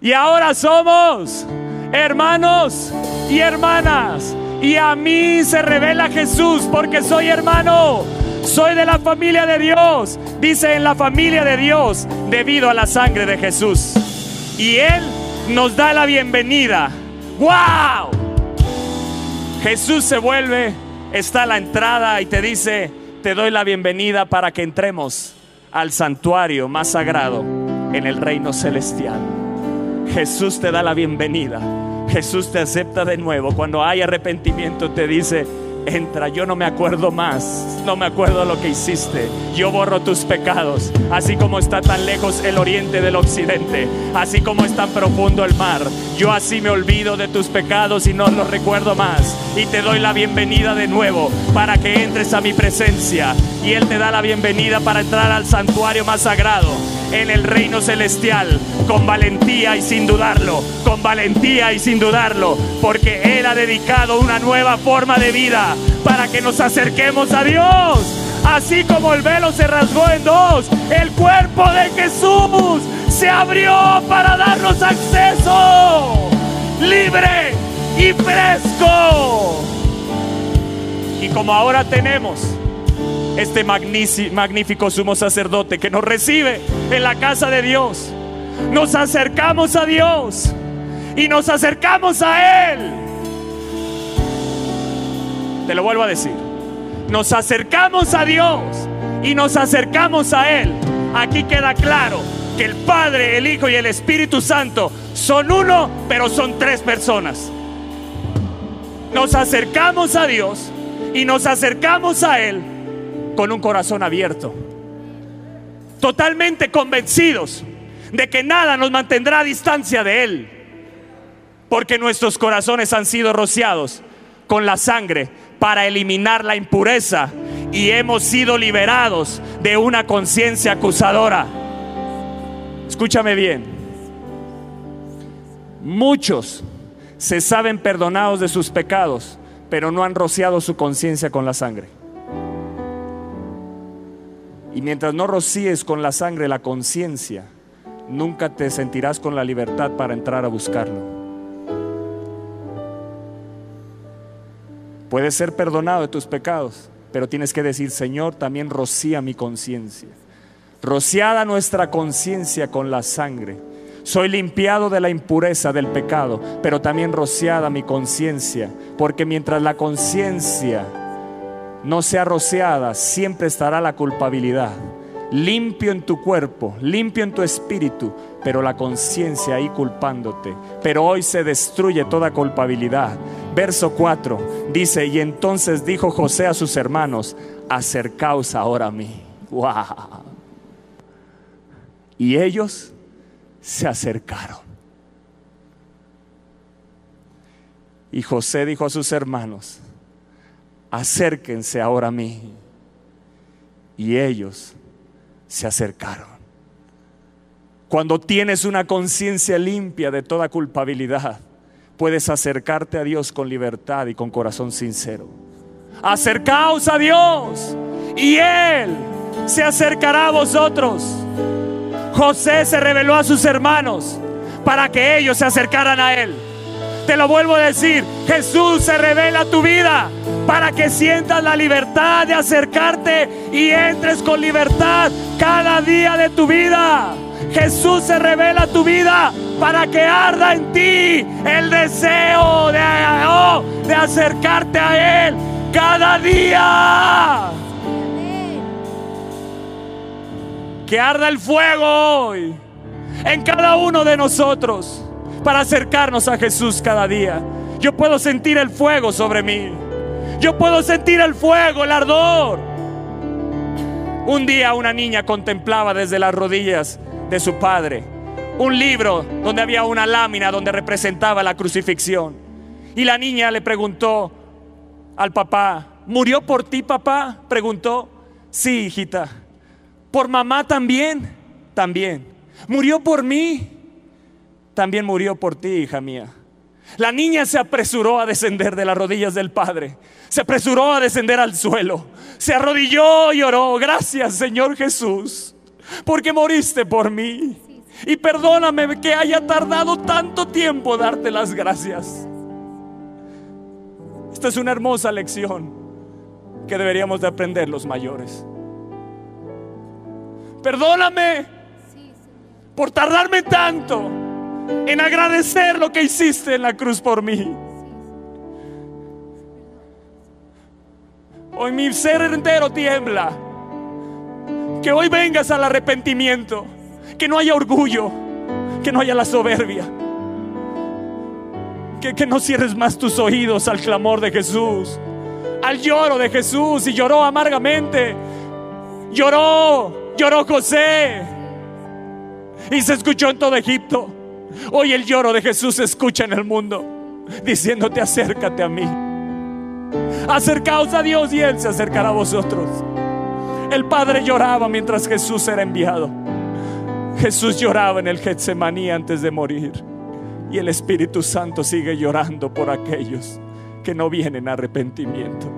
[SPEAKER 2] Y ahora somos hermanos y hermanas. Y a mí se revela Jesús porque soy hermano. Soy de la familia de Dios. Dice en la familia de Dios debido a la sangre de Jesús. Y Él nos da la bienvenida. ¡Wow! Jesús se vuelve está la entrada y te dice, te doy la bienvenida para que entremos al santuario más sagrado en el reino celestial. Jesús te da la bienvenida. Jesús te acepta de nuevo. Cuando hay arrepentimiento te dice, entra, yo no me acuerdo más, no me acuerdo lo que hiciste, yo borro tus pecados, así como está tan lejos el oriente del occidente, así como es tan profundo el mar, yo así me olvido de tus pecados y no los recuerdo más, y te doy la bienvenida de nuevo para que entres a mi presencia, y Él te da la bienvenida para entrar al santuario más sagrado en el reino celestial con valentía y sin dudarlo, con valentía y sin dudarlo, porque Él ha dedicado una nueva forma de vida para que nos acerquemos a Dios. Así como el velo se rasgó en dos, el cuerpo de Jesús se abrió para darnos acceso libre y fresco. Y como ahora tenemos este magnífico sumo sacerdote que nos recibe en la casa de Dios. nos acercamos a Dios y nos acercamos a Él. Te lo vuelvo a decir. Nos acercamos a Dios y nos acercamos a Él. Aquí queda claro que el Padre, el Hijo y el Espíritu Santo son uno, pero son tres personas. Nos acercamos a Dios y nos acercamos a Él con un corazón abierto, totalmente convencidos de que nada nos mantendrá a distancia de Él, porque nuestros corazones han sido rociados con la sangre para eliminar la impureza y hemos sido liberados de una conciencia acusadora. Escúchame bien, muchos se saben perdonados de sus pecados, pero no han rociado su conciencia con la sangre. Y mientras no rocíes con la sangre la conciencia, nunca te sentirás con la libertad para entrar a buscarlo. Puedes ser perdonado de tus pecados, pero tienes que decir, Señor, también rocía mi conciencia. Rociada nuestra conciencia con la sangre. Soy limpiado de la impureza del pecado, pero también rociada mi conciencia, porque mientras la conciencia no sea rociada, siempre estará la culpabilidad. Limpio en tu cuerpo, limpio en tu espíritu, pero la conciencia ahí culpándote. Pero hoy se destruye toda culpabilidad. Verso 4 dice, y entonces dijo José a sus hermanos, acercaos ahora a mí. Y ellos se acercaron. Y José dijo a sus hermanos, acérquense ahora a mí. Y ellos se acercaron. Cuando tienes una conciencia limpia de toda culpabilidad, puedes acercarte a Dios con libertad y con corazón sincero. Acercaos a Dios y Él se acercará a vosotros. José se reveló a sus hermanos para que ellos se acercaran a Él. Te lo vuelvo a decir, Jesús se revela tu vida para que sientas la libertad de acercarte y entres con libertad cada día de tu vida. Jesús se revela tu vida para que arda en ti el deseo de, oh, de acercarte a Él cada día. Que arda el fuego hoy en cada uno de nosotros para acercarnos a Jesús cada día. Yo puedo sentir el fuego sobre mí. Yo puedo sentir el fuego, el ardor. Un día una niña contemplaba desde las rodillas de su padre un libro donde había una lámina donde representaba la crucifixión. Y la niña le preguntó al papá, ¿murió por ti papá? Preguntó, sí, hijita. ¿Por mamá también? También. ¿Murió por mí? También murió por ti, hija mía. La niña se apresuró a descender de las rodillas del padre. Se apresuró a descender al suelo. Se arrodilló y oró. Gracias, Señor Jesús, porque moriste por mí. Y perdóname que haya tardado tanto tiempo darte las gracias. Esta es una hermosa lección que deberíamos de aprender los mayores. Perdóname por tardarme tanto en agradecer lo que hiciste en la cruz por mí. Hoy mi ser entero tiembla. Que hoy vengas al arrepentimiento que no haya orgullo, que no haya la soberbia. Que, que, no cierres más tus oídos al clamor de Jesús, al lloro de Jesús y lloró amargamente. Lloró, lloró José y se escuchó en todo Egipto. Hoy el lloro de Jesús se escucha en el mundo, diciéndote acércate a mí. Acercaos a Dios y Él se acercará a vosotros. El Padre lloraba mientras Jesús era enviado. Jesús lloraba en el Getsemaní antes de morir. Y el Espíritu Santo sigue llorando por aquellos que no vienen a arrepentimiento.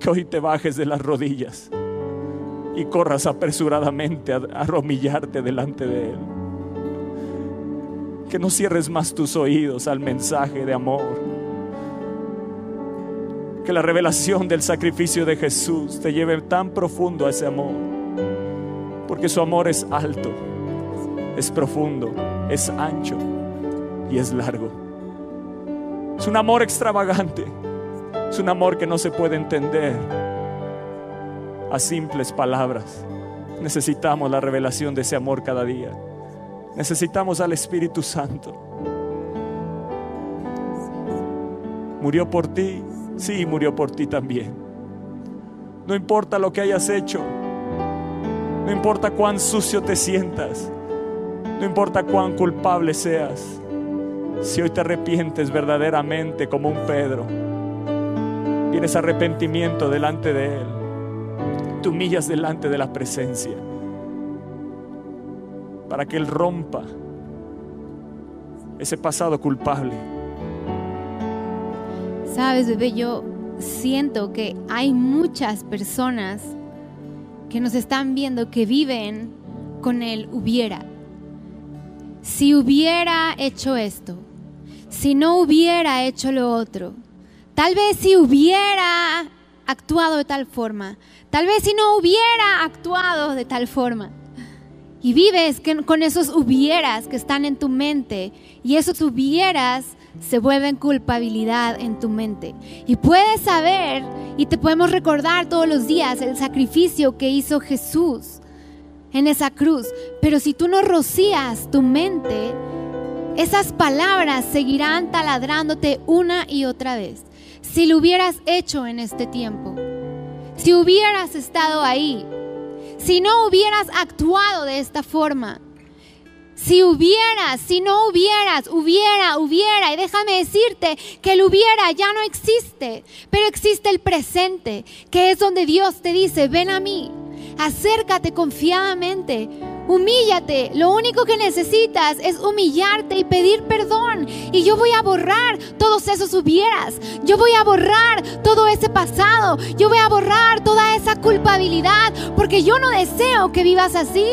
[SPEAKER 2] Que hoy te bajes de las rodillas y corras apresuradamente a arromillarte delante de Él. Que no cierres más tus oídos al mensaje de amor Que la revelación del sacrificio de Jesús te lleve tan profundo a ese amor. Porque su amor es alto, es profundo, es ancho y es largo. Es un amor extravagante. Es un amor que no se puede entender a simples palabras. Necesitamos la revelación de ese amor cada día. Necesitamos al Espíritu Santo. Murió por ti, sí, murió por ti también. No importa lo que hayas hecho, no importa cuán sucio te sientas, no importa cuán culpable seas, si hoy te arrepientes verdaderamente como un Pedro, tienes arrepentimiento delante de Él, te humillas delante de la presencia para que Él rompa ese pasado culpable.
[SPEAKER 3] Sabes, bebé, yo siento que hay muchas personas que nos están viendo que viven con el hubiera. Si hubiera hecho esto, si no hubiera hecho lo otro, tal vez si hubiera actuado de tal forma, tal vez si no hubiera actuado de tal forma. Y vives con esos hubieras que están en tu mente y esos hubieras se vuelven culpabilidad en tu mente. Y puedes saber y te podemos recordar todos los días el sacrificio que hizo Jesús en esa cruz. Pero si tú no rocías tu mente, esas palabras seguirán taladrándote una y otra vez. Si lo hubieras hecho en este tiempo, si hubieras estado ahí, si no hubieras actuado de esta forma, si hubieras, si no hubieras, hubiera, hubiera. Y déjame decirte que el hubiera ya no existe, pero existe el presente, que es donde Dios te dice, ven a mí, acércate confiadamente, humíllate. Lo único que necesitas es humillarte y pedir perdón. Y yo voy a borrar todos esos hubieras. Yo voy a borrar todo ese pasado. Yo voy a borrar toda esa culpabilidad, porque yo no deseo que vivas así.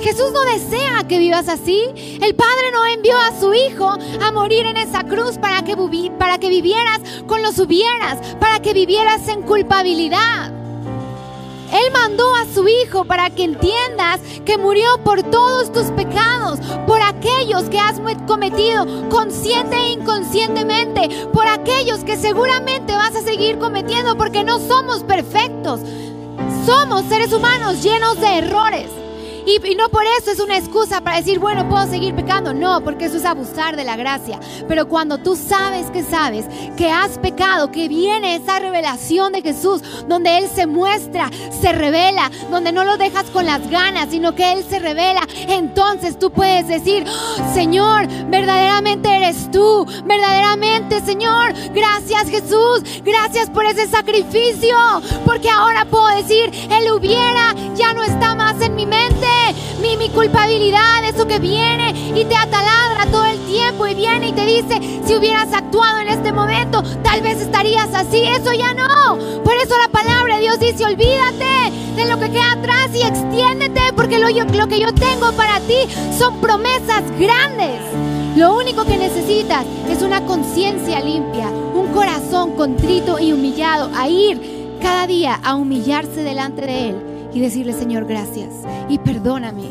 [SPEAKER 3] Jesús no desea que vivas así. El Padre no envió a su Hijo a morir en esa cruz para que, vivieras con los hubieras, para que vivieras en culpabilidad. Él mandó a su Hijo para que entiendas que murió por todos tus pecados, por aquellos que has cometido consciente e inconscientemente, por aquellos que seguramente vas a seguir cometiendo porque no somos perfectos. Somos seres humanos llenos de errores. Y, no por eso es una excusa para decir, bueno, puedo seguir pecando. No, porque eso es abusar de la gracia. Pero cuando tú sabes que sabes que has pecado, que viene esa revelación de Jesús, donde Él se muestra, se revela, donde no lo dejas con las ganas, sino que Él se revela, entonces tú puedes decir, oh, Señor, verdaderamente eres tú, verdaderamente, Señor, gracias Jesús, gracias por ese sacrificio, porque ahora puedo decir, Él hubiera, ya no está más en mi mente mi, mi culpabilidad, eso que viene y te ataladra todo el tiempo y viene y te dice, si hubieras actuado en este momento, tal vez estarías así, eso ya no. Por eso la palabra de Dios dice, olvídate de lo que queda atrás y extiéndete, porque lo, lo que yo tengo para ti son promesas grandes. Lo único que necesitas es una conciencia limpia, un corazón contrito y humillado a ir cada día a humillarse delante de Él y decirle, Señor, gracias y perdóname,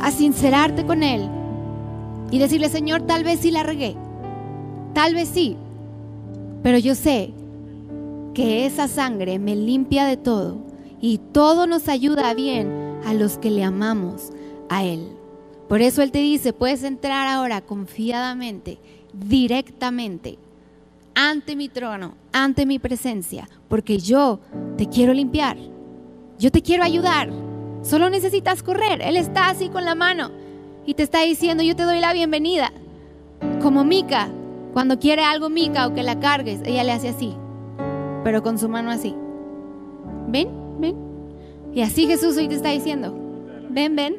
[SPEAKER 3] a sincerarte con Él y decirle, Señor, tal vez sí la regué, tal vez sí, pero yo sé que esa sangre me limpia de todo y todo nos ayuda bien a los que le amamos a Él. Por eso Él te dice, puedes entrar ahora confiadamente, directamente, ante mi trono, ante mi presencia, porque yo te quiero limpiar. Yo te quiero ayudar. Solo necesitas correr. Él está así con la mano y te está diciendo, yo te doy la bienvenida. Como Mica, cuando quiere algo Mica o que la cargues, ella le hace así, pero con su mano así. Ven, ven. Y así Jesús hoy te está diciendo, ven, ven,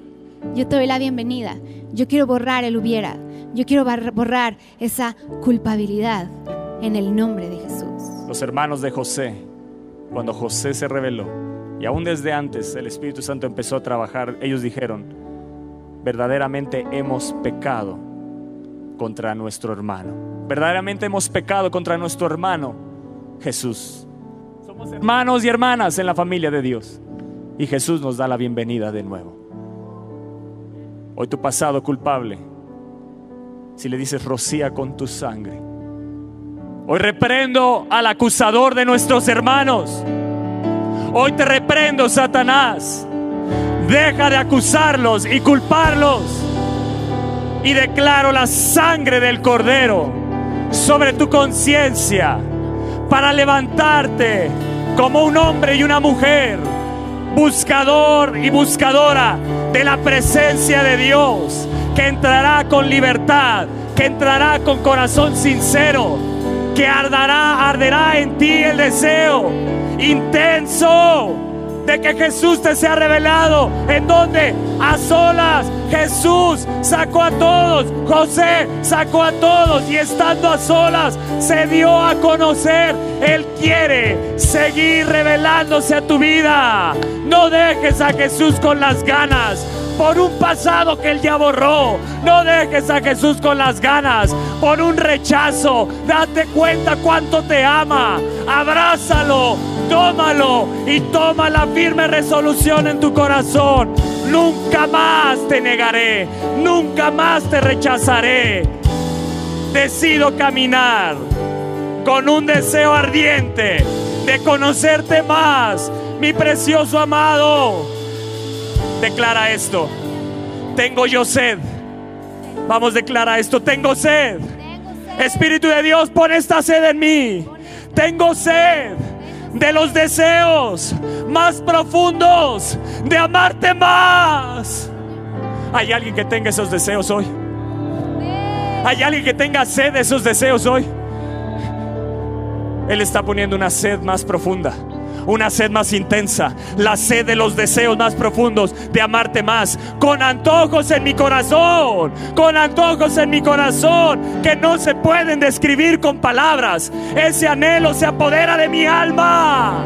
[SPEAKER 3] yo te doy la bienvenida. Yo quiero borrar el hubiera. Yo quiero borrar esa culpabilidad en el nombre de Jesús.
[SPEAKER 2] Los hermanos de José, cuando José se reveló, y aún desde antes el Espíritu Santo empezó a trabajar, ellos dijeron, verdaderamente hemos pecado contra nuestro hermano. Verdaderamente hemos pecado contra nuestro hermano Jesús. Somos hermanos y hermanas en la familia de Dios. Y Jesús nos da la bienvenida de nuevo. Hoy tu pasado culpable, si le dices rocía con tu sangre. Hoy reprendo al acusador de nuestros hermanos. Hoy te reprendo, Satanás. Deja de acusarlos y culparlos. Y declaro la sangre del cordero sobre tu conciencia para levantarte como un hombre y una mujer, buscador y buscadora de la presencia de Dios, que entrará con libertad, que entrará con corazón sincero, que ardará, arderá en ti el deseo intenso de que Jesús te sea revelado. ¿En donde A solas. Jesús sacó a todos. José sacó a todos. Y estando a solas se dio a conocer. Él quiere seguir revelándose a tu vida. No dejes a Jesús con las ganas por un pasado que Él ya borró. No dejes a Jesús con las ganas, por un rechazo. Date cuenta cuánto te ama. Abrázalo, tómalo y toma la firme resolución en tu corazón. Nunca más te negaré, nunca más te rechazaré. Decido caminar con un deseo ardiente de conocerte más, mi precioso amado Declara esto. Tengo yo sed. Vamos, declara esto. Tengo sed. Espíritu de Dios, pon esta sed en mí. Tengo sed de los deseos más profundos de amarte más. ¿Hay alguien que tenga esos deseos hoy? ¿Hay alguien que tenga sed de esos deseos hoy? Él está poniendo una sed más profunda una sed más intensa, la sed de los deseos más profundos de amarte más, con antojos en mi corazón, con antojos en mi corazón que no se pueden describir con palabras. Ese anhelo se apodera de mi alma.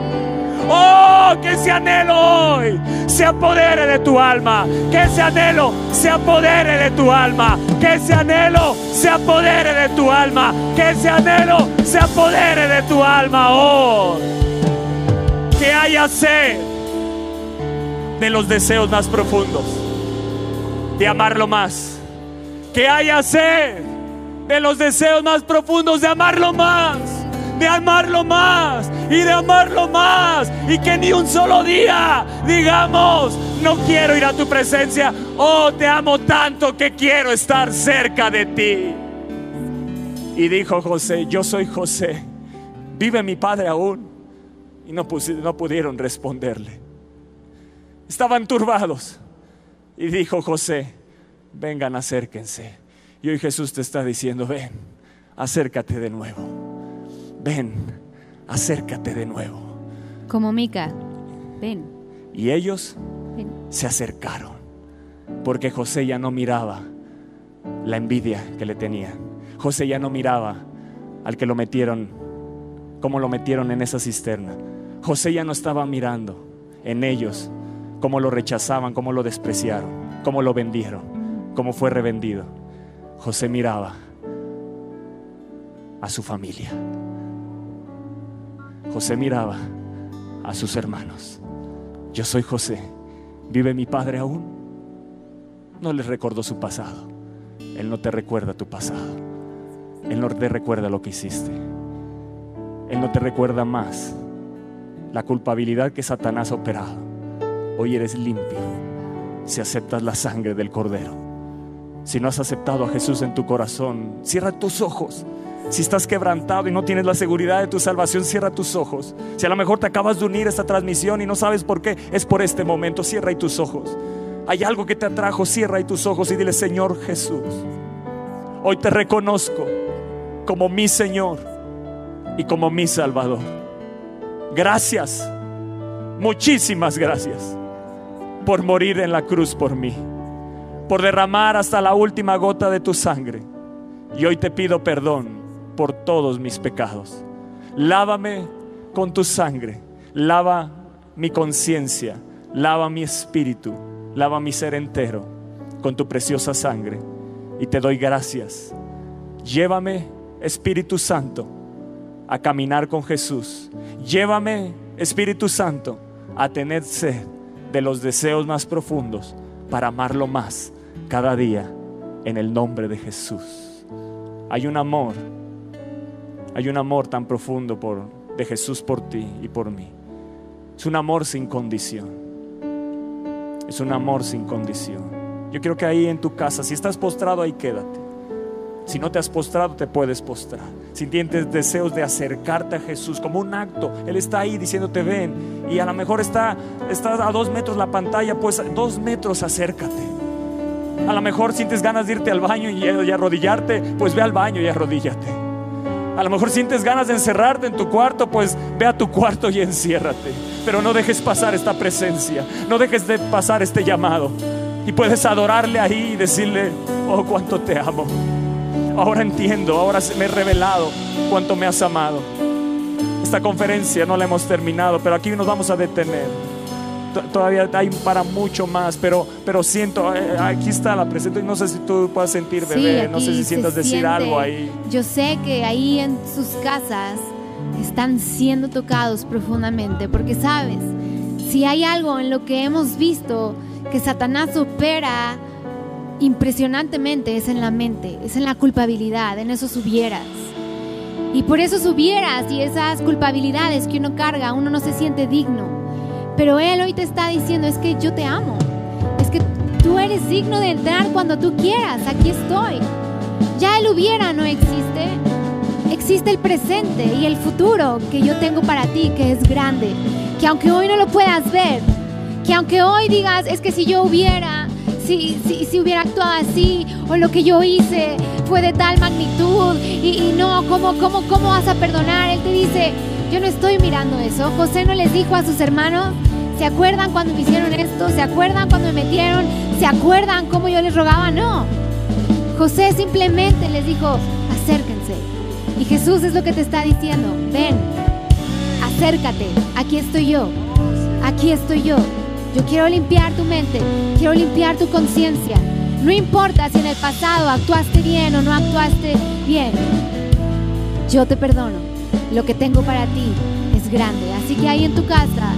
[SPEAKER 2] Oh, que ese anhelo hoy se apodere de tu alma. Que ese anhelo se apodere de tu alma. Que ese anhelo se apodere de tu alma. Que ese anhelo se apodere de tu alma. Oh que haya sed de los deseos más profundos, de amarlo más. Que haya sed de los deseos más profundos, de amarlo más, de amarlo más y de amarlo más. Y que ni un solo día digamos, no quiero ir a tu presencia. Oh, te amo tanto que quiero estar cerca de ti. Y dijo José, yo soy José, vive mi padre aún y no, no pudieron responderle. Estaban turbados. Y dijo José, vengan, acérquense. Y hoy Jesús te está diciendo, ven, acércate de nuevo. Ven, acércate de nuevo.
[SPEAKER 3] Como Mica, ven.
[SPEAKER 2] Y ellos se acercaron, porque José ya no miraba la envidia que le tenían. José ya no miraba al que lo metieron, como lo metieron en esa cisterna. José ya no estaba mirando en ellos cómo lo rechazaban, cómo lo despreciaron, cómo lo vendieron, cómo fue revendido. José miraba a su familia. José miraba a sus hermanos. Yo soy José. ¿Vive mi padre aún? No les recordó su pasado. Él no te recuerda tu pasado. Él no te recuerda lo que hiciste. Él no te recuerda más la culpabilidad que Satanás ha operado. Hoy eres limpio si aceptas la sangre del Cordero. Si no has aceptado a Jesús en tu corazón, cierra tus ojos. Si estás quebrantado y no tienes la seguridad de tu salvación, cierra tus ojos. Si a lo mejor te acabas de unir a esta transmisión y no sabes por qué, es por este momento. Cierra ahí tus ojos. Hay algo que te atrajo, cierra ahí tus ojos y dile, Señor Jesús, hoy te reconozco como mi Señor y como mi Salvador. Gracias, muchísimas gracias por morir en la cruz por mí, por derramar hasta la última gota de tu sangre. Y hoy te pido perdón por todos mis pecados. Lávame con tu sangre, lava mi conciencia, lava mi espíritu, lava mi ser entero con tu preciosa sangre. Y te doy gracias. Llévame, Espíritu Santo, a caminar con Jesús. Llévame Espíritu Santo, a tener sed de los deseos más profundos para amarlo más cada día en el nombre de Jesús. Hay un amor, hay un amor tan profundo por, de Jesús por ti y por mí. Es un amor sin condición. Es un amor sin condición. Yo quiero que ahí en tu casa, si estás postrado, ahí quédate. Si no te has postrado, te puedes postrar. Si deseos de acercarte a Jesús como un acto, Él está ahí diciéndote ven. Y a lo mejor está, está a dos metros la pantalla, pues dos metros acércate. A lo mejor sientes ganas de irte al baño y, y arrodillarte, pues ve al baño y arrodíllate. A lo mejor sientes ganas de encerrarte en tu cuarto, pues ve a tu cuarto y enciérrate. Pero no dejes pasar esta presencia, no dejes de pasar este llamado. Y puedes adorarle ahí y decirle, oh, cuánto te amo. Ahora entiendo, ahora me he revelado cuánto me has amado. Esta conferencia no la hemos terminado, pero aquí nos vamos a detener. Todavía hay para mucho más, pero, pero siento, eh, aquí está la presencia. y No sé si tú puedas sentir,
[SPEAKER 3] Sí,
[SPEAKER 2] bebé. no sé si sientas decir
[SPEAKER 3] siente.
[SPEAKER 2] algo ahí.
[SPEAKER 3] Yo sé que ahí en sus casas están siendo tocados profundamente, porque sabes, si hay algo en lo que hemos visto que Satanás opera impresionantemente es en la mente, es en la culpabilidad, en esos hubieras. Y por esos hubieras y esas culpabilidades que uno carga, uno no se siente digno. Pero Él hoy te está diciendo, es que yo te amo, es que tú eres digno de entrar cuando tú quieras, aquí estoy. Ya el hubiera no existe. Existe el presente y el futuro que yo tengo para ti, que es grande. Que aunque hoy no lo puedas ver, que aunque hoy digas, es que si yo hubiera, si, si, hubiera actuado así, o lo que yo hice fue de tal magnitud, y, y no, ¿cómo, cómo, ¿cómo vas a perdonar? Él te dice, yo no estoy mirando eso. José no les dijo a sus hermanos, ¿se acuerdan cuando me hicieron esto? ¿Se acuerdan cuando me metieron? ¿Se acuerdan cómo yo les rogaba? No. José simplemente les dijo, acérquense. Y Jesús es lo que te está diciendo, ven, acércate, aquí estoy yo, aquí estoy yo. Yo quiero limpiar tu mente, quiero limpiar tu conciencia. No importa si en el pasado actuaste bien o no actuaste bien. Yo te perdono. Lo que tengo para ti es grande. Así que ahí en tu casa,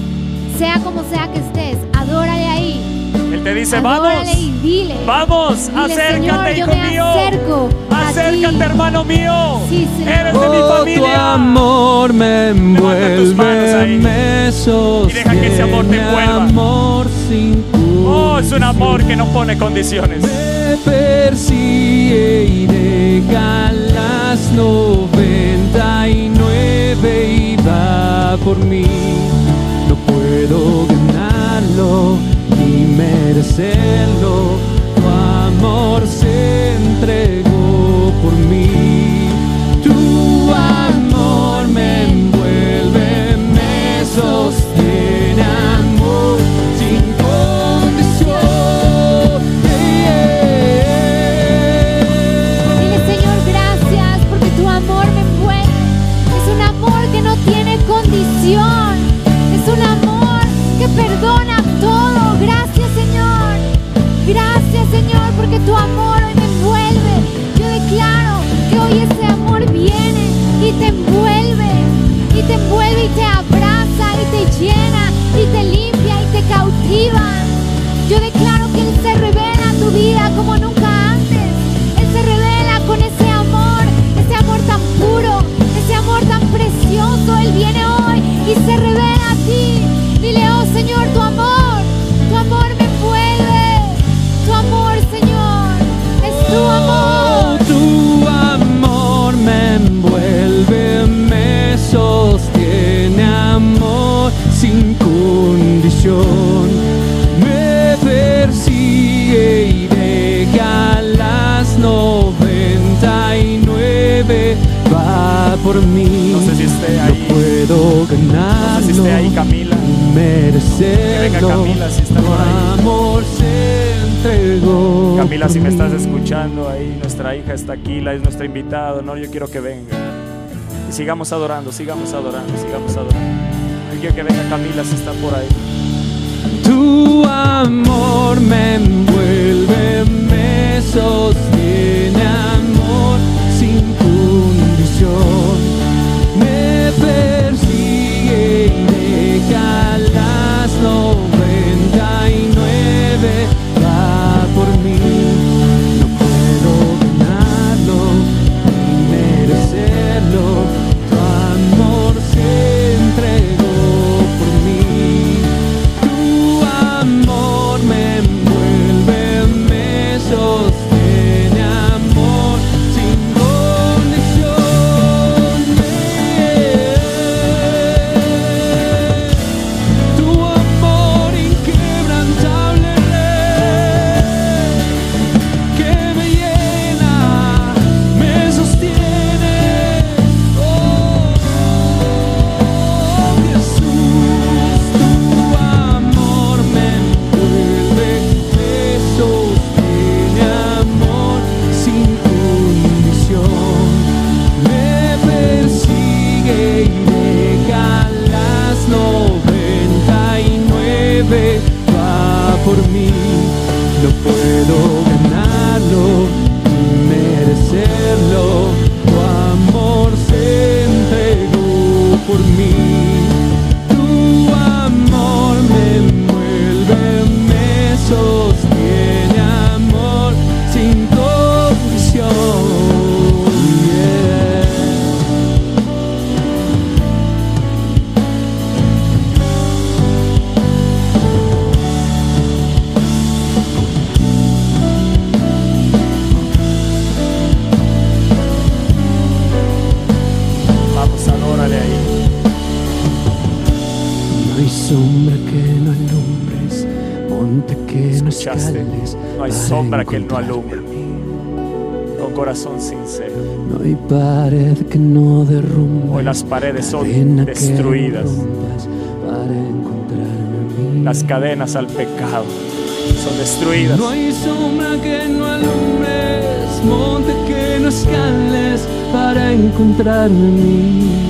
[SPEAKER 3] sea como sea que estés, adórale ahí.
[SPEAKER 2] Te dice, vamos,
[SPEAKER 3] y dile.
[SPEAKER 2] vamos,
[SPEAKER 3] Dile,
[SPEAKER 2] acércate,
[SPEAKER 3] Señor,
[SPEAKER 2] hijo mío. Acércate,
[SPEAKER 3] ti.
[SPEAKER 2] hermano mío.
[SPEAKER 3] Sí, Señor.
[SPEAKER 2] Eres de mi
[SPEAKER 4] Oh, tu
[SPEAKER 2] familia.
[SPEAKER 4] amor me
[SPEAKER 2] Levanta tus manos ahí.
[SPEAKER 4] envuelve, me sostiene.
[SPEAKER 2] deja que ese amor te envuelva.
[SPEAKER 4] amor sin
[SPEAKER 2] Oh, es un amor que no pone condiciones.
[SPEAKER 4] Me persigue y deja las noventa y nueve y va por mí. No puedo ganarlo ni merecerlo. Tu amor se entregó por mí. Tu amor me envuelve, me sostiene, amor sin condición.
[SPEAKER 3] Dile, Señor, gracias porque tu amor me envuelve. Es un amor que no tiene condición. Señor, porque tu amor hoy me envuelve. Yo declaro que hoy ese amor viene y te envuelve. Y te envuelve y te abraza y te llena y te limpia y te cautiva. Yo declaro que Él se revela a tu vida como nunca antes. Él se revela con ese amor, ese amor tan puro, ese amor tan precioso. Él viene hoy y se revela a ti. Dile, oh Señor, tu amor,
[SPEAKER 4] sin condición. Me persigue y deja las noventa y nueve, va por mí.
[SPEAKER 2] No sé si esté
[SPEAKER 4] No
[SPEAKER 2] ahí.
[SPEAKER 4] puedo ganarlo.
[SPEAKER 2] No sé si esté ahí Camila.
[SPEAKER 4] merecerlo.
[SPEAKER 2] Que venga Camila, si está por ahí.
[SPEAKER 4] amor se entregó.
[SPEAKER 2] Camila, si me estás escuchando ahí, nuestra hija está aquí, la es nuestra invitada, no, yo quiero que venga. Y sigamos adorando, sigamos adorando, sigamos adorando. Quiero que venga Camila si está por ahí.
[SPEAKER 4] Tu amor me envuelve, me sostiene, amor sin condición. Me persigue y
[SPEAKER 2] confiaste, que Él no
[SPEAKER 4] encontrarme
[SPEAKER 2] alumbre.
[SPEAKER 4] a mí.
[SPEAKER 2] Con corazón sincero.
[SPEAKER 4] No hay pared que no derrumbe.
[SPEAKER 2] Hoy las paredes son destruidas. Las cadenas al pecado son destruidas.
[SPEAKER 4] No hay sombra que no alumbres, monte que no escales para encontrarme mí.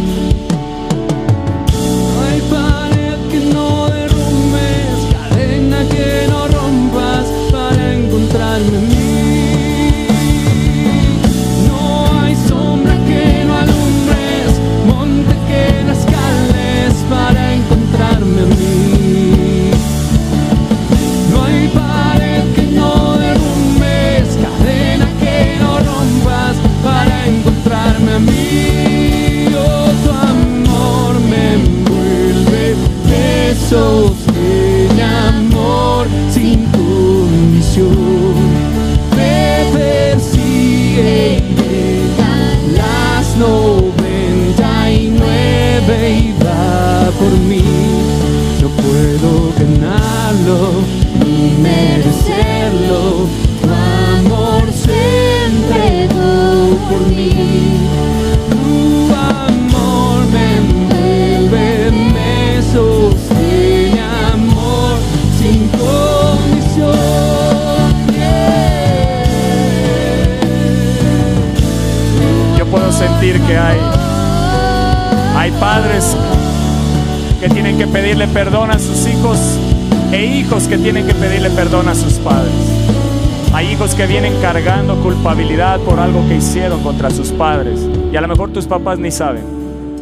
[SPEAKER 4] Por
[SPEAKER 2] algo que hicieron contra sus padres y a lo mejor tus papás ni saben,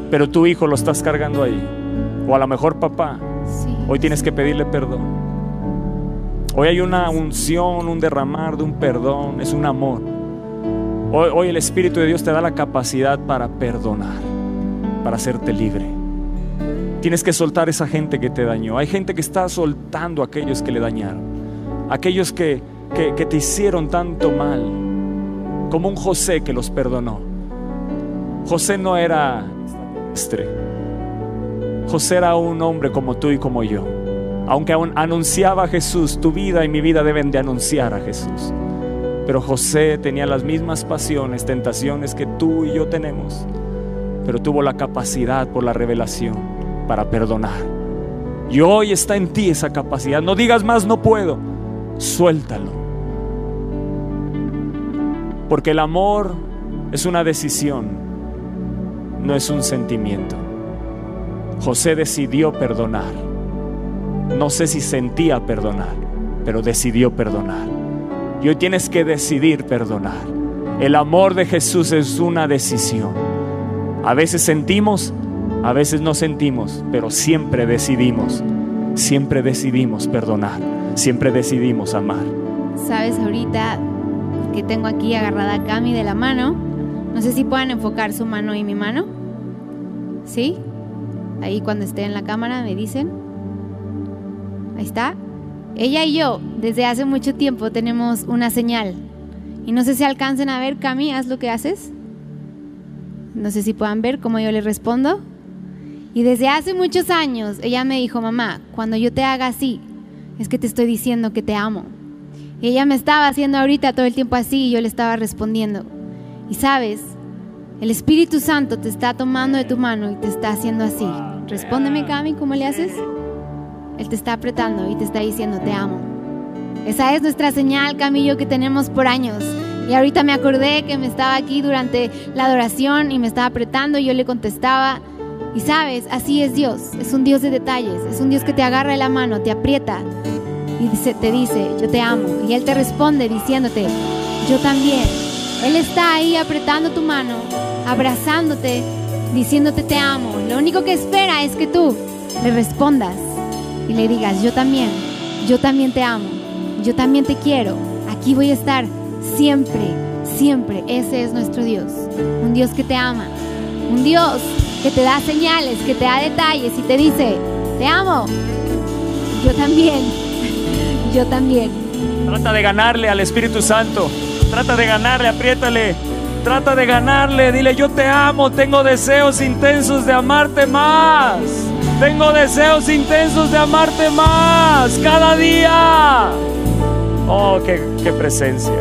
[SPEAKER 2] pero tu hijo lo estás cargando ahí. O a lo mejor papá,
[SPEAKER 3] Sí.
[SPEAKER 2] hoy tienes que pedirle perdón. Hoy hay una unción, un derramar de un perdón, es un amor. Hoy, hoy el Espíritu de Dios te da la capacidad para perdonar, para hacerte libre. Tienes que soltar esa gente que te dañó. Hay gente que está soltando a aquellos que le dañaron. Aquellos que, que, que te hicieron tanto mal. Como un José que los perdonó. José no era extraterrestre. José era un hombre como tú y como yo. Aunque aún anunciaba a Jesús, tu vida y mi vida deben de anunciar a Jesús. Pero José tenía las mismas pasiones, tentaciones que tú y yo tenemos. Pero tuvo la capacidad por la revelación para perdonar. Y hoy está en ti esa capacidad. No digas más, no puedo. Suéltalo. Porque el amor es una decisión, no es un sentimiento. José decidió perdonar. No sé si sentía perdonar, pero decidió perdonar. Y hoy tienes que decidir perdonar. El amor de Jesús es una decisión. A veces sentimos, a veces no sentimos, pero siempre decidimos, siempre decidimos perdonar, siempre decidimos amar.
[SPEAKER 3] Sabes, ahorita que tengo aquí agarrada a Cami de la mano, no sé si puedan enfocar su mano y mi mano. ¿Sí? Ahí cuando esté en la cámara me dicen. Ahí está. Ella y yo, desde hace mucho tiempo, tenemos una señal. Y no sé si alcancen a ver, Cami, haz lo que haces. No sé si puedan ver cómo yo le respondo. Y desde hace muchos años, ella me dijo, mamá, cuando yo te haga así, es que te estoy diciendo que te amo. Y ella me estaba haciendo ahorita todo el tiempo así y yo le estaba respondiendo. Y sabes, el Espíritu Santo te está tomando de tu mano y te está haciendo así. Respóndeme, Cami, ¿cómo le haces? Él te está apretando y te está diciendo, te amo. Esa es nuestra señal, Cami y yo, que tenemos por años. Y ahorita me acordé que me estaba aquí durante la adoración y me estaba apretando y yo le contestaba. Y sabes, así es Dios. Es un Dios de detalles. Es un Dios que te agarra de la mano, te aprieta y te dice, yo te amo. Y Él te responde diciéndote, yo también. Él está ahí apretando tu mano, abrazándote, diciéndote te amo. Lo único que espera es que tú le respondas y le digas, yo también, yo también te amo, yo también te quiero. Aquí voy a estar siempre, siempre. Ese es nuestro Dios. Un Dios que te ama. Un Dios que te da señales, que te da detalles y te dice, te amo. Yo también, yo también.
[SPEAKER 2] Trata de ganarle al Espíritu Santo. Trata de ganarle, apriétale. Trata de ganarle. Dile, yo te amo. Tengo deseos intensos de amarte más. Tengo deseos intensos de amarte más. Cada día. Oh, qué, presencia.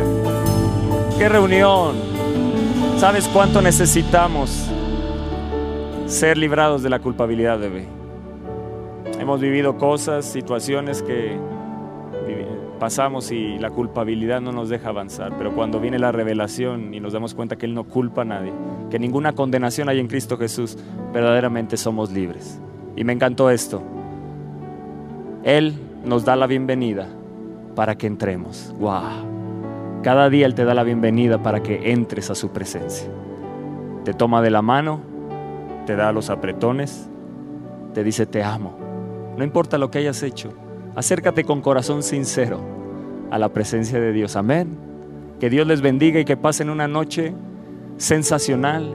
[SPEAKER 2] Qué reunión. ¿Sabes cuánto necesitamos ser librados de la culpabilidad, bebé? Hemos vivido cosas, situaciones que pasamos y la culpabilidad no nos deja avanzar, pero cuando viene la revelación y nos damos cuenta que Él no culpa a nadie, que ninguna condenación hay en Cristo Jesús, verdaderamente somos libres. Y me encantó esto. Él nos da la bienvenida para que entremos. ¡Wow! Cada día Él te da la bienvenida para que entres a su presencia. Te toma de la mano, te da los apretones, te dice te amo. No importa lo que hayas hecho, acércate con corazón sincero a la presencia de Dios. Amén. Que Dios les bendiga y que pasen una noche sensacional.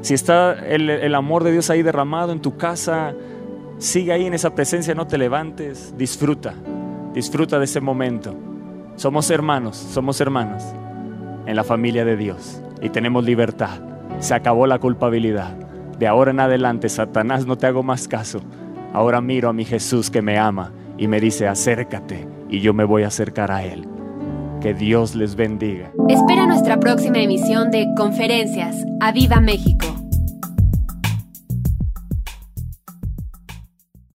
[SPEAKER 2] Si está el, amor de Dios ahí derramado en tu casa, sigue ahí en esa presencia, no te levantes, disfruta, disfruta de ese momento. Somos hermanos, somos hermanos en la familia de Dios y tenemos libertad. Se acabó la culpabilidad. De ahora en adelante, Satanás, no te hago más caso. Ahora miro a mi Jesús que me ama y me dice, acércate y yo me voy a acercar a Él. Que Dios les bendiga.
[SPEAKER 1] Espera nuestra próxima emisión de Conferencias. ¡A Viva México!